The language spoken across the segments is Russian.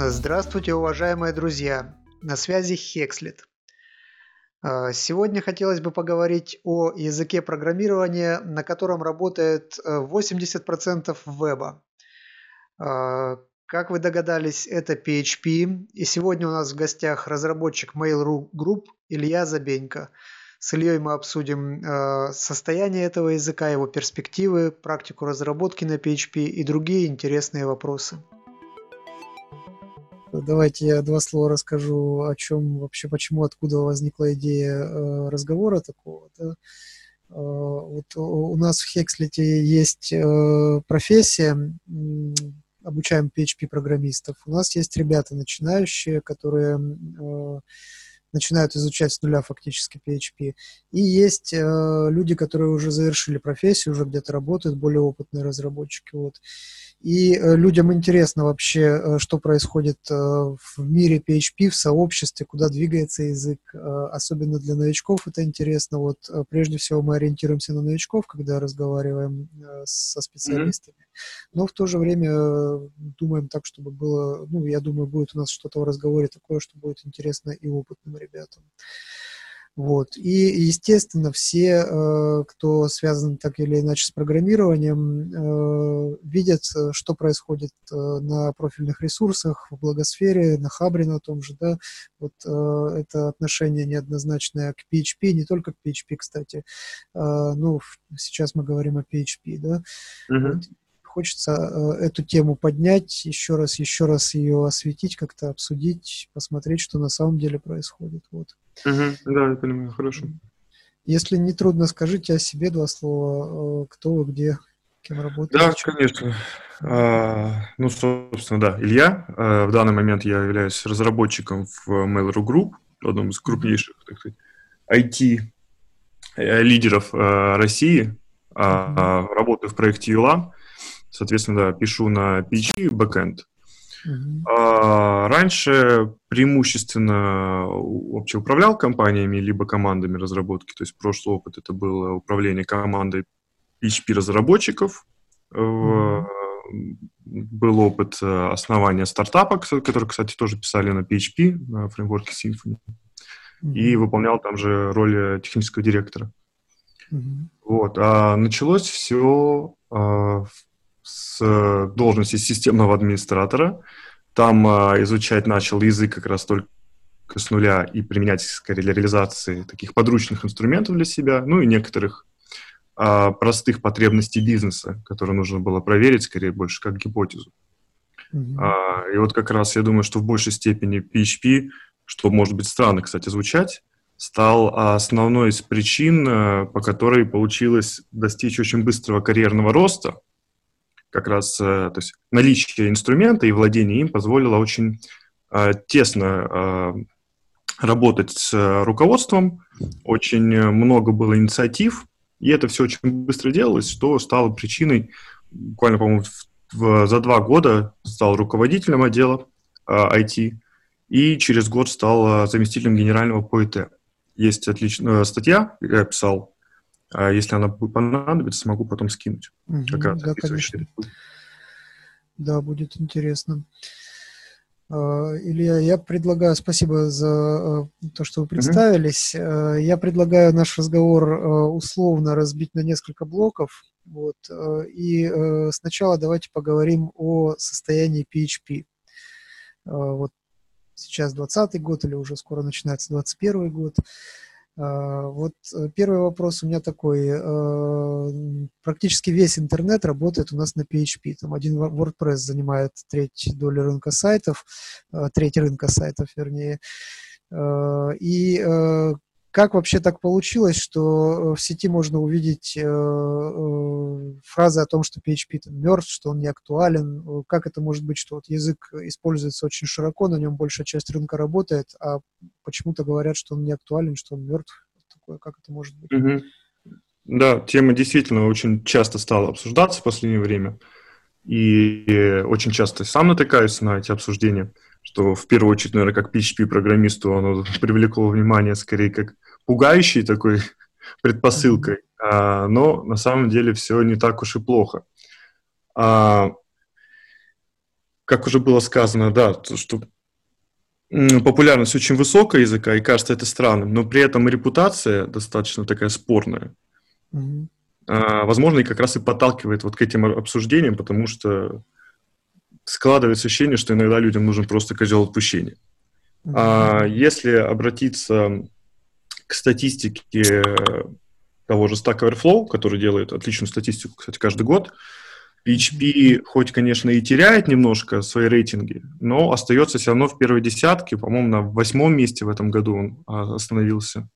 Здравствуйте, уважаемые друзья! На связи Хекслет. А, сегодня хотелось бы поговорить о языке программирования, на котором работает 80% э, веба. А, как вы догадались, это PHP. И сегодня у нас в гостях разработчик Mail.ru Group Илья Забенько. С Ильей мы обсудим э, состояние этого языка, его перспективы, практику разработки на PHP и другие интересные вопросы. Давайте я два слова расскажу, о чем вообще, почему, откуда возникла идея э, разговора такого. Да? Э, вот у нас в Хекслете есть э, профессия, обучаем PHP-программистов. У нас есть ребята начинающие, которые начинают изучать с нуля фактически PHP. И есть э, люди, которые уже завершили профессию, уже где-то работают, более опытные разработчики. Вот. И э, людям интересно вообще, э, что происходит э, в мире PHP, в сообществе, куда двигается язык. Особенно для новичков это интересно. Вот прежде всего мы ориентируемся на новичков, когда разговариваем со специалистами. Mm-hmm. Но в то же время думаем так, чтобы было, ну, я думаю, будет у нас что-то в разговоре такое, что будет интересно и опытным ребятам. Вот. И, естественно, все, э, кто связан так или иначе с программированием, э, видят, э, что происходит на профильных ресурсах, в благосфере, на Хабре на том же, да, вот это отношение неоднозначное к PHP, не только к PHP, кстати, ну, сейчас мы говорим о PHP, да, mm-hmm. вот хочется эту тему поднять, еще раз, еще раз ее осветить, как-то обсудить, посмотреть, что на самом деле происходит. Вот. Угу, да, я понимаю, хорошо. Если не трудно, скажите о себе два слова. Э, кто вы, где, кем работаете? Да, конечно. А, ну, собственно, да, Илья. А, в данный момент я являюсь разработчиком в Mail.ru Group, одном из крупнейших, так сказать, IT-лидеров э, э, России. А, работаю в проекте ULA. Соответственно, да, пишу на PHP backend. А, раньше преимущественно вообще управлял компаниями либо командами разработки, то есть прошлый опыт это было управление командой PHP-разработчиков, mm-hmm. был опыт э, основания стартапа, который, кстати, тоже писали на PHP, на фреймворке Symfony, mm-hmm. и выполнял там же роль технического директора. Mm-hmm. Вот. А началось все а, с должности системного администратора. Там а, изучать начал язык как раз только с нуля и применять скорее для реализации таких подручных инструментов для себя, ну и некоторых а, простых потребностей бизнеса, которые нужно было проверить, скорее больше как гипотезу. Mm-hmm. А, и вот как раз я думаю, что в большей степени PHP, что может быть странно, кстати, звучать, стал основной из причин, а, по которой получилось достичь очень быстрого карьерного роста – как раз э, то есть наличие инструмента и владение им позволило очень э, тесно э, работать с руководством, очень много было инициатив, и это все очень быстро делалось, что стало причиной, буквально, по-моему, за два года стал руководителем отдела IT, и через год стал заместителем генерального по ИТ. Есть отличная статья, я писал а если она будет понадобиться, смогу потом скинуть. Угу, как раз да, конечно. Да, будет интересно. А, Илья, я предлагаю, спасибо за а, то, что вы представились. mm Я предлагаю наш разговор условно разбить на несколько блоков. Вот. И сначала давайте поговорим о состоянии PHP. Вот сейчас 20 год или уже скоро начинается 21 год. А, вот э, первый вопрос у меня такой. А, практически весь интернет работает у нас на PHP. Там один WordPress занимает треть доли рынка сайтов, а, треть рынка сайтов, вернее. И э, как вообще так получилось, что э, в сети можно увидеть э, э, фразы о том, что PHP там мертв, что он не актуален? Как это может быть, что вот язык используется очень широко, на нем большая часть рынка работает, а почему-то говорят, что он не актуален, что он мертв? Такое, как это может быть? Да, тема действительно очень часто стала обсуждаться в последнее время. И очень часто сам натыкаюсь на эти обсуждения, что в первую очередь, наверное, как PHP-программисту оно привлекло внимание скорее как пугающей такой предпосылкой, а, но на самом деле все не так уж и плохо. А, как уже было сказано, да, то, что популярность очень высокая языка, и кажется это странным, но при этом репутация достаточно такая спорная. Mm-hmm. А, возможно, и как раз и подталкивает вот к этим обсуждениям, потому что складывается ощущение, что иногда людям нужен просто козел отпущения. Mm-hmm. А если обратиться к статистике того же Stack Overflow, который делает отличную статистику, кстати, каждый год, PHP хоть, конечно, и теряет немножко свои рейтинги, но остается все равно в первой десятке, по-моему, на восьмом месте в этом году он а, остановился,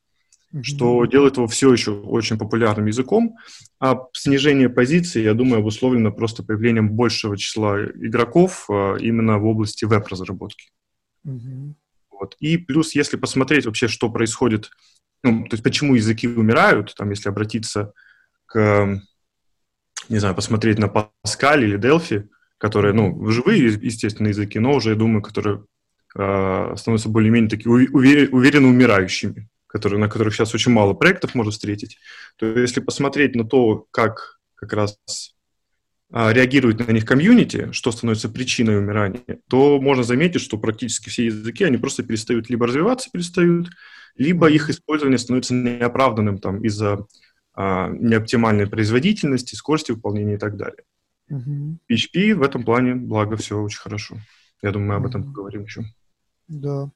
mm-hmm. что делает его все еще очень популярным языком. А снижение позиций, я думаю, обусловлено просто появлением большего числа игроков а, именно в области веб-разработки. Mm-hmm. Вот. И плюс, если посмотреть вообще, что происходит, ну, то есть почему языки умирают, там, если обратиться к не знаю, посмотреть на Паскаль или Delphi, которые, ну, живые, естественно, языки, но уже, я думаю, которые э, становятся более-менее такие увер, уверенно умирающими, которые, на которых сейчас очень мало проектов можно встретить. То если посмотреть на то, как как раз э, реагирует на них комьюнити, что становится причиной умирания, то можно заметить, что практически все языки, они просто перестают либо развиваться, перестают, либо их использование становится неоправданным там из-за а, неоптимальной производительности, скорости выполнения и так далее. Угу. PHP в этом плане, благо, все очень хорошо. Я думаю, мы об этом поговорим еще. Да.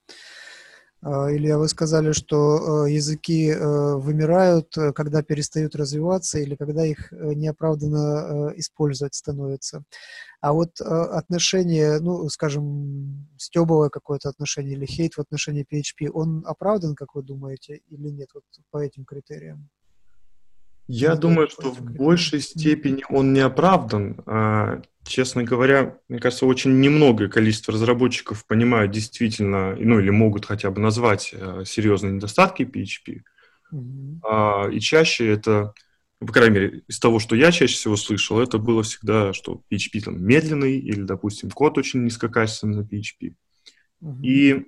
А, Илья, вы сказали, что э, языки э, вымирают, э, когда перестают развиваться или когда их неоправданно использовать становится. А вот отношение, ну, скажем, стебовое какое-то отношение или хейт в отношении PHP, он оправдан, как вы думаете, или нет, вот по этим критериям? Я ну, думаю, что в большей степени он не оправдан. А, честно говоря, мне кажется, очень немногое количество разработчиков понимают действительно, ну или могут хотя бы назвать а, серьезные недостатки PHP. Mm-hmm. А, и чаще это, по крайней мере, из того, что я чаще всего слышал, это было всегда, что PHP там медленный или, допустим, код очень низкокачественный на PHP. Mm-hmm. И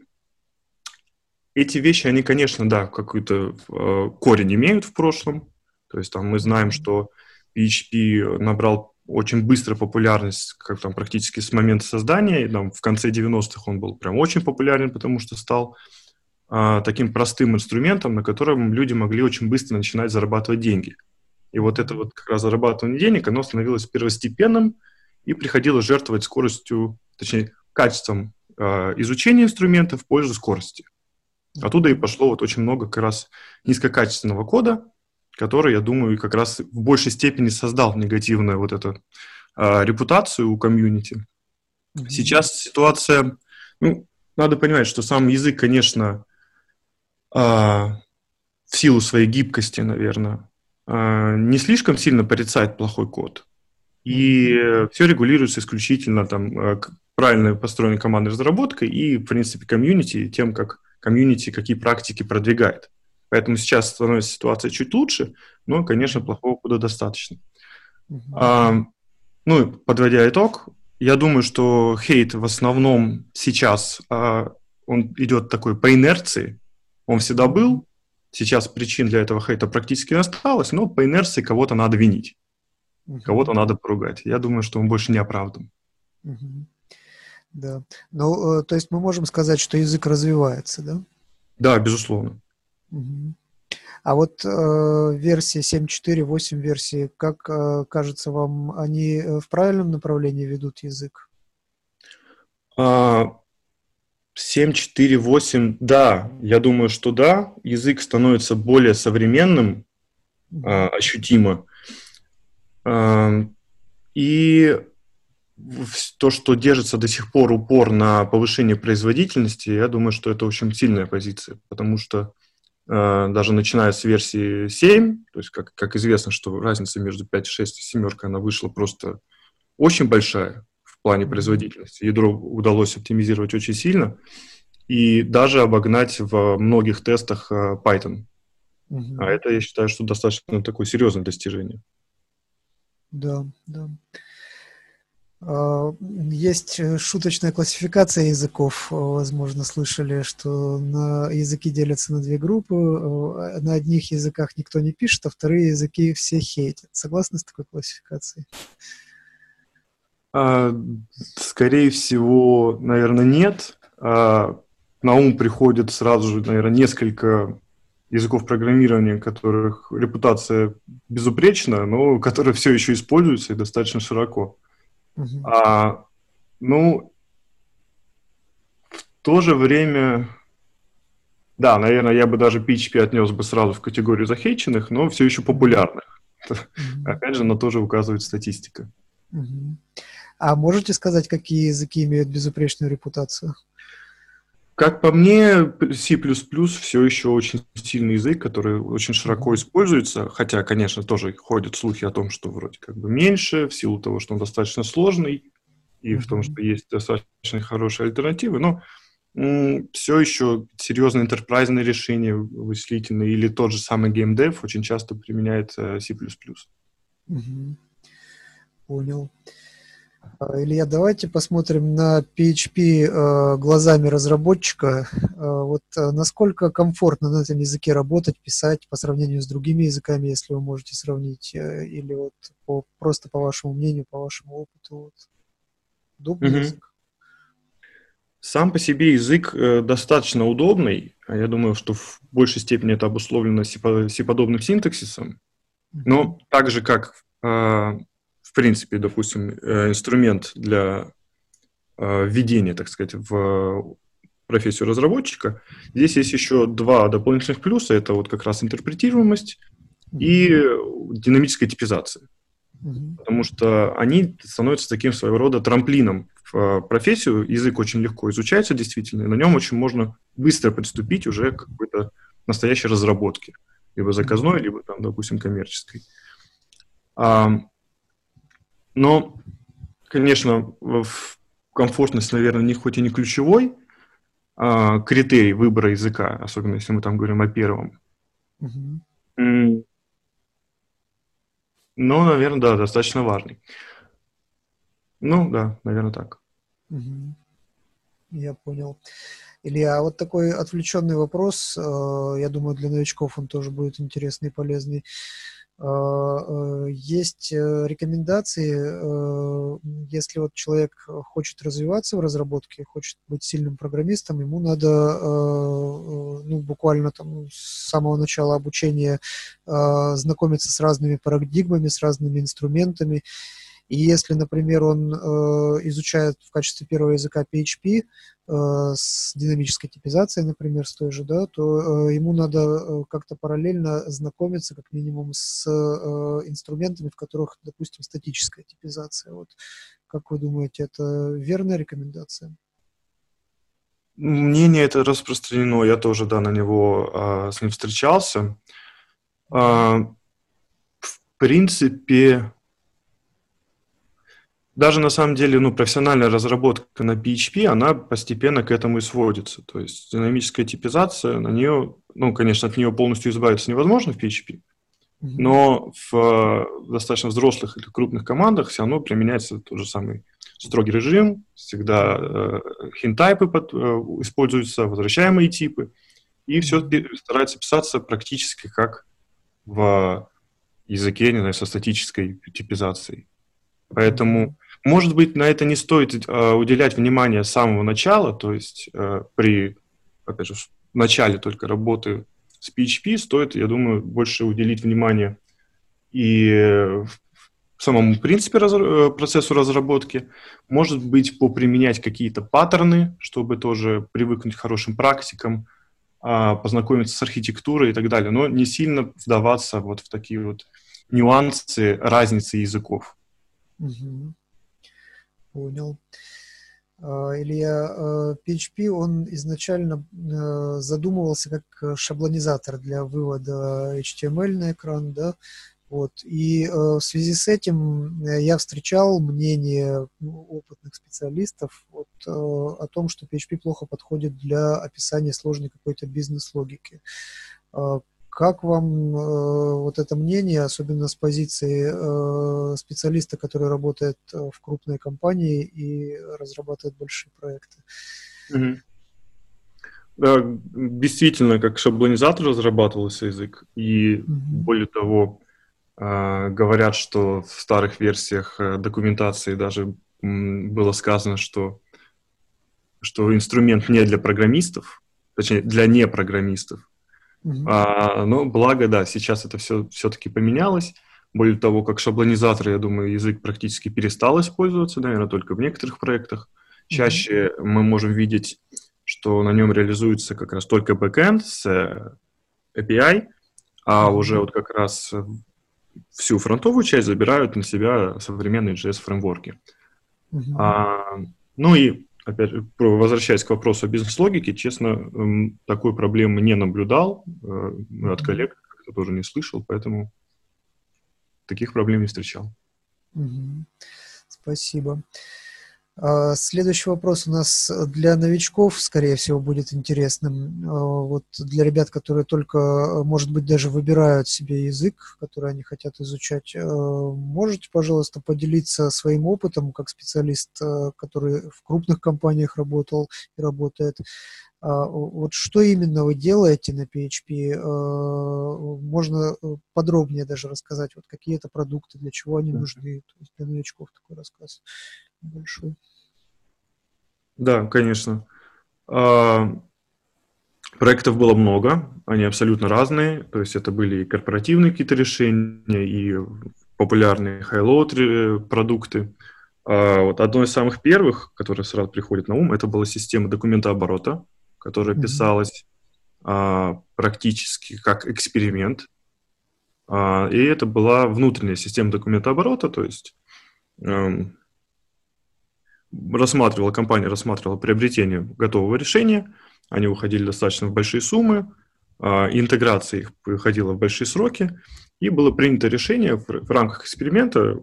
эти вещи, они, конечно, да, какой-то э, корень имеют в прошлом, то есть там мы знаем, что PHP набрал очень быстро популярность, как там практически с момента создания, и, там, в конце 90-х он был прям очень популярен, потому что стал а, таким простым инструментом, на котором люди могли очень быстро начинать зарабатывать деньги. И вот это вот как раз зарабатывание денег, оно становилось первостепенным и приходилось жертвовать скоростью, точнее, качеством э, изучения инструмента в пользу скорости. Оттуда и пошло вот очень много как раз низкокачественного кода, который, я думаю, как раз в большей степени создал негативную вот эту э, репутацию у комьюнити. Mm-hmm. Сейчас ситуация, ну, надо понимать, что сам язык, конечно, э, в силу своей гибкости, наверное, э, не слишком сильно порицает плохой код. И mm-hmm. все регулируется исключительно там э, правильно построенной командной разработкой и, в принципе, комьюнити, тем, как комьюнити какие практики продвигает. Поэтому сейчас становится ситуация чуть лучше, но, конечно, плохого куда достаточно. Uh-huh. А, ну, подводя итог, я думаю, что хейт в основном сейчас а, он идет такой по инерции. Он всегда был. Сейчас причин для этого хейта практически не осталось, но по инерции кого-то надо винить. Uh-huh. Кого-то надо поругать. Я думаю, что он больше не оправдан. Uh-huh. Да. Ну, э, то есть мы можем сказать, что язык развивается, да? Да, безусловно. А вот э, версии 7.4, 8 версии, как э, кажется вам, они э, в правильном направлении ведут язык? 7.4, а, 8, да, я думаю, что да. Язык становится более современным, э, ощутимо. Э, и то, что держится до сих пор упор на повышение производительности, я думаю, что это очень сильная позиция, потому что даже начиная с версии 7, то есть, как, как известно, что разница между 5.6 и 7 она вышла просто очень большая в плане производительности. Ядро удалось оптимизировать очень сильно и даже обогнать в многих тестах э, Python. Угу. А это, я считаю, что достаточно такое серьезное достижение. Да, да. А, есть э, шуточная классификация языков. Возможно, слышали, что на языки делятся на две группы. Э, на одних языках никто не пишет, а вторые языки все хейтят. Согласны с такой классификацией? А, скорее всего, наверное, нет. А, на ум приходит сразу же, наверное, несколько языков программирования, которых репутация безупречна, но которые все еще используются и достаточно широко. Uh-huh. А, ну, в то же время, да, наверное, я бы даже PHP отнес бы сразу в категорию захейченных, но все еще популярных. Uh-huh. Опять же, на то же указывает статистика. Uh-huh. А можете сказать, какие языки имеют безупречную репутацию? Как по мне, C++ все еще очень сильный язык, который очень широко используется, хотя, конечно, тоже ходят слухи о том, что вроде как бы меньше, в силу того, что он достаточно сложный, и mm-hmm. в том, что есть достаточно хорошие альтернативы, но м- все еще серьезные интерпрайзные решения вычислительные или тот же самый GameDev очень часто применяет э, C++. Mm-hmm. Понял. Илья, давайте посмотрим на PHP э, глазами разработчика. Э, вот э, насколько комфортно на этом языке работать, писать по сравнению с другими языками, если вы можете сравнить, или вот по, просто по вашему мнению, по вашему опыту. Вот. Удобный mm-hmm. язык? Сам по себе язык э, достаточно удобный. А я думаю, что в большей степени это обусловлено C-подобным синтаксисом. Но так же, как э, в принципе, допустим, э, инструмент для э, введения, так сказать, в профессию разработчика. Здесь есть еще два дополнительных плюса. Это вот как раз интерпретируемость и динамическая типизация. Потому что они становятся таким своего рода трамплином в э, профессию. Язык очень легко изучается действительно, и на нем очень можно быстро приступить уже к какой-то настоящей разработке. Либо заказной, либо, там, допустим, коммерческой. Но, конечно, комфортность, наверное, не хоть и не ключевой а, критерий выбора языка, особенно если мы там говорим о первом. Mm-hmm. Но, наверное, да, достаточно важный. Ну, да, наверное, так. Угу. Я понял. Илья, а вот такой отвлеченный вопрос, э, я думаю, для новичков он тоже будет интересный и полезный. А, э, есть э, рекомендации, э, если вот человек хочет развиваться в разработке, хочет быть сильным программистом, ему надо ну, буквально там с самого начала обучения знакомиться с разными парадигмами, с разными инструментами, и если, например, он э, изучает в качестве первого языка PHP э, с динамической типизацией, например, с той же, да, то э, ему надо э, как-то параллельно знакомиться как минимум с э, инструментами, в которых, допустим, статическая типизация. Вот. Как вы думаете, это верная рекомендация? Мнение это распространено, я тоже, да, на него а, с ним встречался. А, в принципе, даже на самом деле, ну, профессиональная разработка на PHP, она постепенно к этому и сводится. То есть динамическая типизация, на нее, ну, конечно, от нее полностью избавиться невозможно в PHP, но в э, достаточно взрослых или крупных командах все равно применяется тот же самый строгий режим, всегда э, хинтайпы под, э, используются, возвращаемые типы, и все старается писаться практически как в языке, не знаю, со статической типизацией. Поэтому может быть, на это не стоит э, уделять внимание с самого начала, то есть э, при, опять же, в начале только работы с PHP стоит, я думаю, больше уделить внимание и самому принципе раз, э, процессу разработки, может быть, поприменять какие-то паттерны, чтобы тоже привыкнуть к хорошим практикам, э, познакомиться с архитектурой и так далее, но не сильно вдаваться вот в такие вот нюансы разницы языков. Угу. Понял. А, Илья, PHP, он изначально э, задумывался как шаблонизатор для вывода HTML на экран, да, вот. И э, в связи с этим э, я встречал мнение ну, опытных специалистов вот, о том, что PHP плохо подходит для описания сложной какой-то бизнес-логики. Как вам э, вот это мнение, особенно с позиции э, специалиста, который работает э, в крупной компании и разрабатывает большие проекты? Mm-hmm. Да, действительно, как шаблонизатор разрабатывался язык, и mm-hmm. более того, э, говорят, что в старых версиях э, документации даже было сказано, что, что инструмент не для программистов, точнее, для непрограммистов. Mm-hmm. А, но благо, да, сейчас это все все-таки поменялось. Более того, как шаблонизатор, я думаю, язык практически перестал использоваться, наверное, только в некоторых проектах. Чаще mm-hmm. мы можем видеть, что на нем реализуется как раз только бэкэнд с э, API, а уже вот как раз всю фронтовую часть забирают на себя современные JS-фреймворки. Uh-huh. А, ну и, опять возвращаясь к вопросу о бизнес-логике, честно, такой проблемы не наблюдал, uh-huh. от коллег как-то тоже не слышал, поэтому таких проблем не встречал. Uh-huh. Спасибо. А, следующий вопрос у нас для новичков, скорее всего, будет интересным. А, вот для ребят, которые только, может быть, даже выбирают себе язык, который они хотят изучать, а, можете, пожалуйста, поделиться своим опытом как специалист, который в крупных компаниях работал и работает. Вот что именно вы делаете на PHP? Можно подробнее даже рассказать, вот какие это продукты, для чего они нужны, то есть для новичков такой рассказ большой. Да, конечно. А, проектов было много, они абсолютно разные, то есть это были и корпоративные какие-то решения, и популярные high-load продукты. А, вот одно из самых первых, которое сразу приходит на ум, это была система документооборота, которая mm-hmm. писалась а, практически как эксперимент. И это была внутренняя система документооборота, то есть эм, рассматривала, компания рассматривала приобретение готового решения, они уходили достаточно в большие суммы, а, интеграция их выходила в большие сроки, и было принято решение в, рамках эксперимента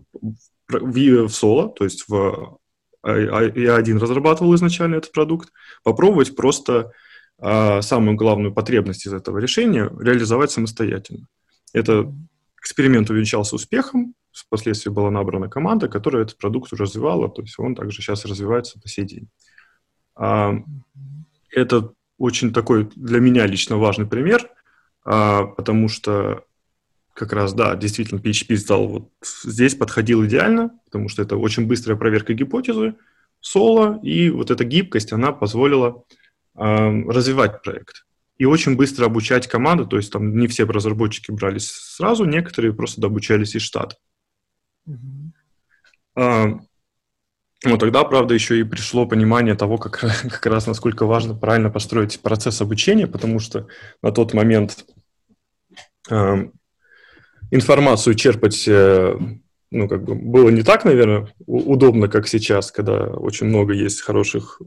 в, соло, то есть в а, а, я один разрабатывал изначально этот продукт, попробовать просто а, самую главную потребность из этого решения реализовать самостоятельно. Это эксперимент увенчался успехом, впоследствии была набрана команда, которая этот продукт развивала, то есть он также сейчас развивается по сей день. А, это очень такой для меня лично важный пример, а, потому что как раз, да, действительно, PHP стал вот здесь подходил идеально, потому что это очень быстрая проверка гипотезы, соло, и вот эта гибкость, она позволила э, развивать проект. И очень быстро обучать команду, то есть там не все разработчики брались сразу, некоторые просто добучались из штата. А, вот тогда, правда, еще и пришло понимание того, как, как раз насколько важно правильно построить процесс обучения, потому что на тот момент э, информацию черпать э, ну, как бы было не так, наверное, удобно, как сейчас, когда очень много есть хороших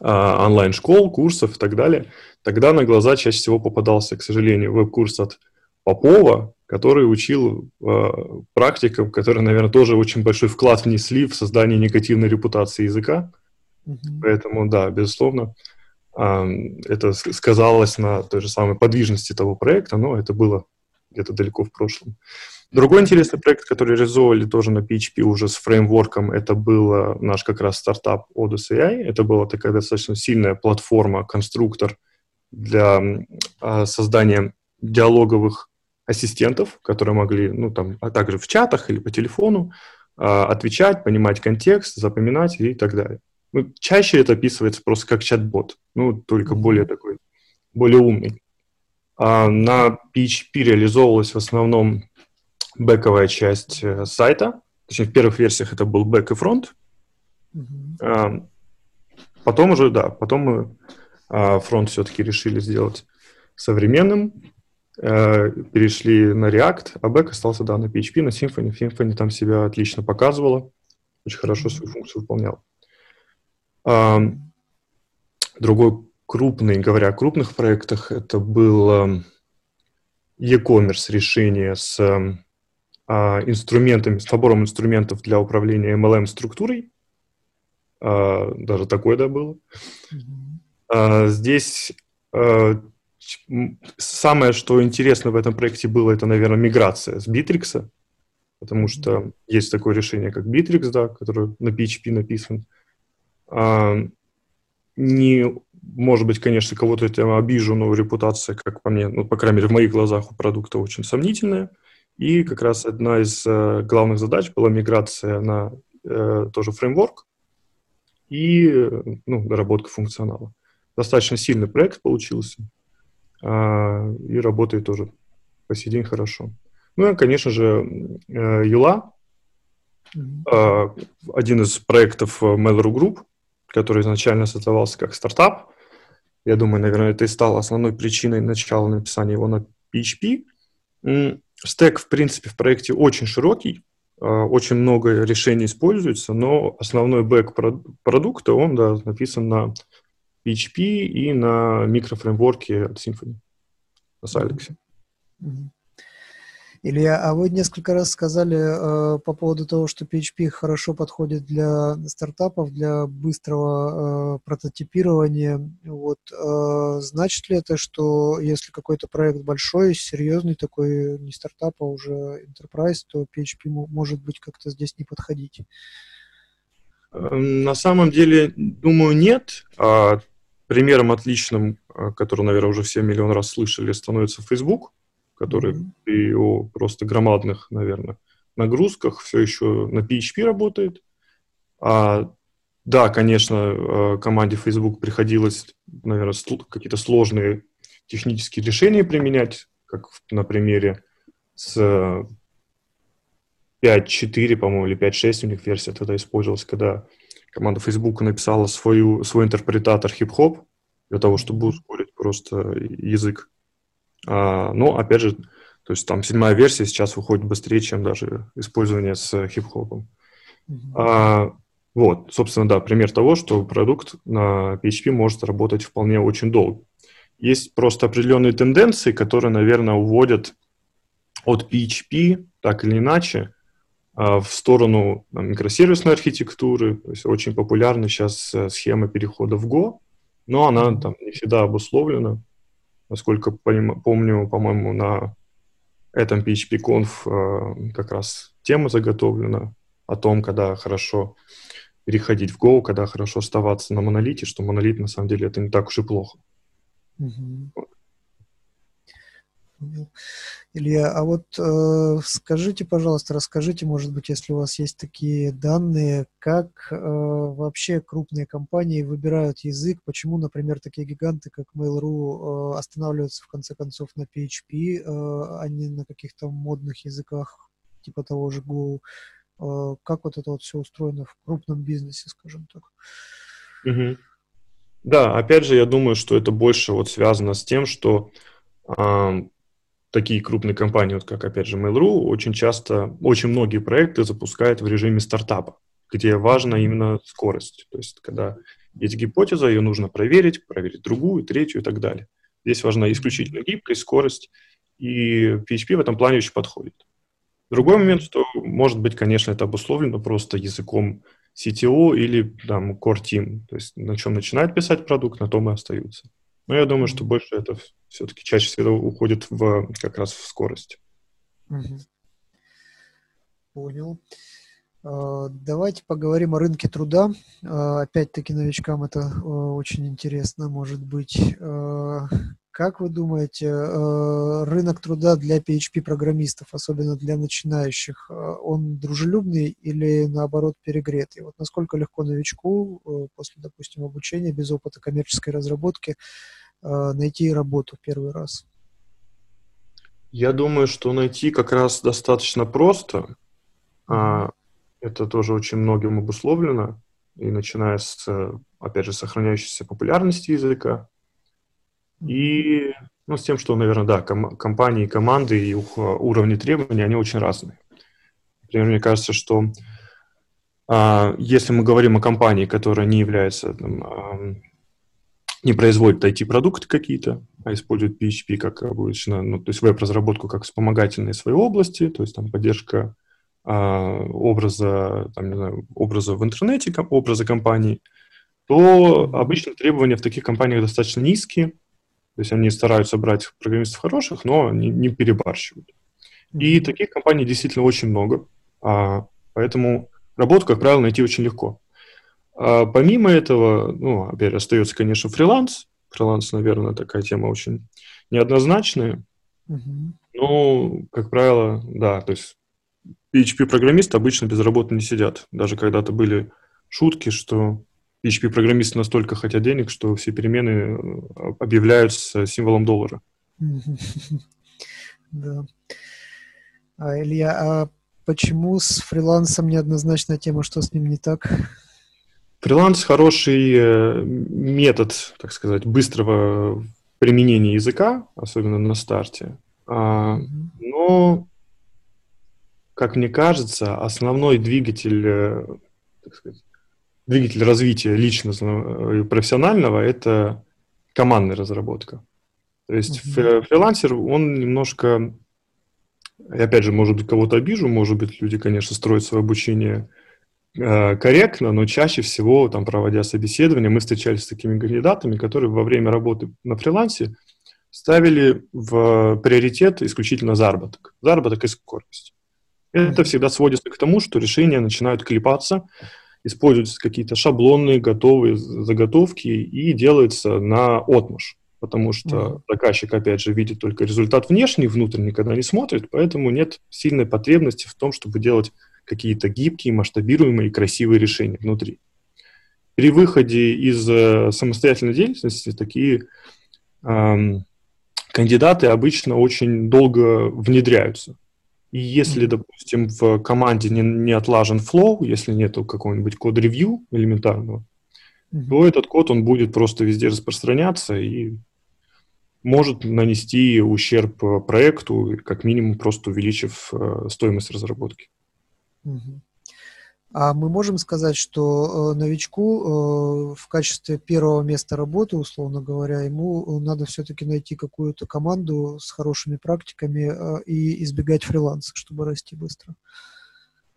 э, онлайн-школ, курсов и так далее. Тогда на глаза чаще всего попадался, к сожалению, веб-курс от Попова, который учил э, практикам, которые, наверное, тоже очень большой вклад внесли в создание негативной репутации языка. Mm-hmm. Поэтому, да, безусловно, э, это сказалось на той же самой подвижности того проекта, но это было где-то далеко в прошлом. Другой интересный проект, который реализовывали тоже на PHP уже с фреймворком, это был наш как раз стартап Odus AI. Это была такая достаточно сильная платформа, конструктор для э, создания диалоговых ассистентов, которые могли, ну, там, а также в чатах или по телефону а, отвечать, понимать контекст, запоминать и так далее. Ну, чаще это описывается просто как чат-бот, ну, только более такой, более умный. А на PHP реализовывалась в основном бэковая часть э, сайта, точнее, в первых версиях это был бэк и фронт. Mm-hmm. А, потом уже, да, потом мы а, фронт все-таки решили сделать современным, Э, перешли на React, а бэк остался, да, на PHP, на Symfony. Symfony там себя отлично показывала, очень хорошо свою функцию выполнял. Другой крупный, говоря о крупных проектах, это был e-commerce решение с а, инструментами, с набором инструментов для управления MLM-структурой. А, даже такое, да, было. Mm-hmm. Здесь самое, что интересно в этом проекте было, это, наверное, миграция с Bittrex, потому что есть такое решение, как Bittrex, да, которое на PHP написан. А, не, может быть, конечно, кого-то это обижу, но репутация, как по мне, ну, по крайней мере, в моих глазах у продукта очень сомнительная. И как раз одна из uh, главных задач была миграция на э, тоже фреймворк и ну, доработка функционала. Достаточно сильный проект получился, э, и работает тоже по сей день хорошо. Ну и, конечно же, э, Юла, э, один из проектов Mail.ru Group, который изначально создавался как стартап. Я думаю, наверное, это и стало основной причиной начала написания его на PHP. Стек, в принципе, в проекте очень широкий, э, очень много решений используется, но основной бэк продукта, он да, написан на PHP и на микрофреймворке от Symfony, на Silex. Mm-hmm. Илья, а вы несколько раз сказали э, по поводу того, что PHP хорошо подходит для стартапов, для быстрого э, прототипирования. Вот, э, значит ли это, что если какой-то проект большой, серьезный такой, не стартап, а уже enterprise, то PHP может быть как-то здесь не подходить? Эм, на самом деле, думаю, нет. А примером отличным, э, который, наверное, уже все миллион раз слышали, становится Facebook который mm-hmm. при о, просто громадных, наверное, нагрузках все еще на PHP работает. А, да, конечно, э, команде Facebook приходилось, наверное, какие-то сложные технические решения применять, как на примере с 5.4, по-моему, или 5.6 у них версия тогда использовалась, когда команда Facebook написала свою, свой интерпретатор хип-хоп для того, чтобы ускорить просто язык а, но, опять же, то есть там седьмая версия сейчас выходит быстрее, чем даже использование с хип-хопом. Mm-hmm. А, вот, собственно, да, пример того, что продукт на PHP может работать вполне очень долго. Есть просто определенные тенденции, которые, наверное, уводят от PHP так или иначе в сторону там, микросервисной архитектуры. То есть очень популярна сейчас э, схема перехода в Go, но она там не всегда обусловлена насколько помню, по-моему, на этом PHP-conf э, как раз тема заготовлена о том, когда хорошо переходить в Go, когда хорошо оставаться на монолите, что монолит на самом деле это не так уж и плохо. Mm-hmm. Илья, а вот э, скажите, пожалуйста, расскажите, может быть, если у вас есть такие данные, как э, вообще крупные компании выбирают язык, почему, например, такие гиганты, как Mail.ru, э, останавливаются в конце концов на PHP, э, а не на каких-то модных языках типа того же Go. Э, как вот это вот все устроено в крупном бизнесе, скажем так? Угу. Да, опять же, я думаю, что это больше вот связано с тем, что такие крупные компании, вот как, опять же, Mail.ru, очень часто, очень многие проекты запускают в режиме стартапа, где важна именно скорость. То есть, когда есть гипотеза, ее нужно проверить, проверить другую, третью и так далее. Здесь важна исключительно гибкость, скорость, и PHP в этом плане очень подходит. Другой момент, что, может быть, конечно, это обусловлено просто языком CTO или там Core Team, то есть на чем начинает писать продукт, на том и остаются. Но я думаю, что больше это все-таки чаще всего уходит в, как раз в скорость. Понял. А, давайте поговорим о рынке труда. А, опять-таки новичкам это а, очень интересно, может быть. Как вы думаете, рынок труда для PHP-программистов, особенно для начинающих, он дружелюбный или наоборот перегретый? Вот насколько легко новичку после, допустим, обучения без опыта коммерческой разработки найти работу в первый раз? Я думаю, что найти как раз достаточно просто. Это тоже очень многим обусловлено. И начиная с, опять же, сохраняющейся популярности языка, и ну, с тем, что, наверное, да, ком- компании, команды и их уровни требований, они очень разные. Например, мне кажется, что а, если мы говорим о компании, которая не является, там, а, не производит IT-продукты какие-то, а использует PHP как обычно, ну, то есть веб-разработку как вспомогательные своей области, то есть там поддержка а, образа, там, не знаю, образа в интернете, образа компании, то обычно требования в таких компаниях достаточно низкие, то есть они стараются брать программистов хороших, но не, не перебарщивают. И таких компаний действительно очень много, а, поэтому работу, как правило, найти очень легко. А помимо этого, ну, опять остается, конечно, фриланс. Фриланс, наверное, такая тема очень неоднозначная. Uh-huh. Но, как правило, да, то есть PHP-программисты обычно без работы не сидят. Даже когда-то были шутки, что PHP-программисты настолько хотят денег, что все перемены э, объявляются символом доллара. Да. А, Илья, а почему с фрилансом неоднозначная тема, что с ним не так? Фриланс хороший э, метод, так сказать, быстрого применения языка, особенно на старте. А, но, как мне кажется, основной двигатель, э, так сказать, двигатель развития личностного и профессионального – это командная разработка. То есть mm-hmm. фрилансер, он немножко, и опять же, может быть, кого-то обижу, может быть, люди, конечно, строят свое обучение э, корректно, но чаще всего, там, проводя собеседование, мы встречались с такими кандидатами, которые во время работы на фрилансе ставили в приоритет исключительно заработок. Заработок и скорость. Это всегда сводится к тому, что решения начинают клепаться, используются какие-то шаблонные, готовые заготовки и делается на отмуж. Потому что mm-hmm. заказчик, опять же, видит только результат внешний, внутренний, когда не смотрит, поэтому нет сильной потребности в том, чтобы делать какие-то гибкие, масштабируемые и красивые решения внутри. При выходе из э, самостоятельной деятельности такие эм, кандидаты обычно очень долго внедряются. И если, допустим, в команде не, не отлажен флоу, если нету какого-нибудь код-ревью элементарного, mm-hmm. то этот код, он будет просто везде распространяться и может нанести ущерб проекту, как минимум просто увеличив э, стоимость разработки. Mm-hmm. А мы можем сказать, что э, новичку э, в качестве первого места работы, условно говоря, ему надо все-таки найти какую-то команду с хорошими практиками э, и избегать фриланса, чтобы расти быстро.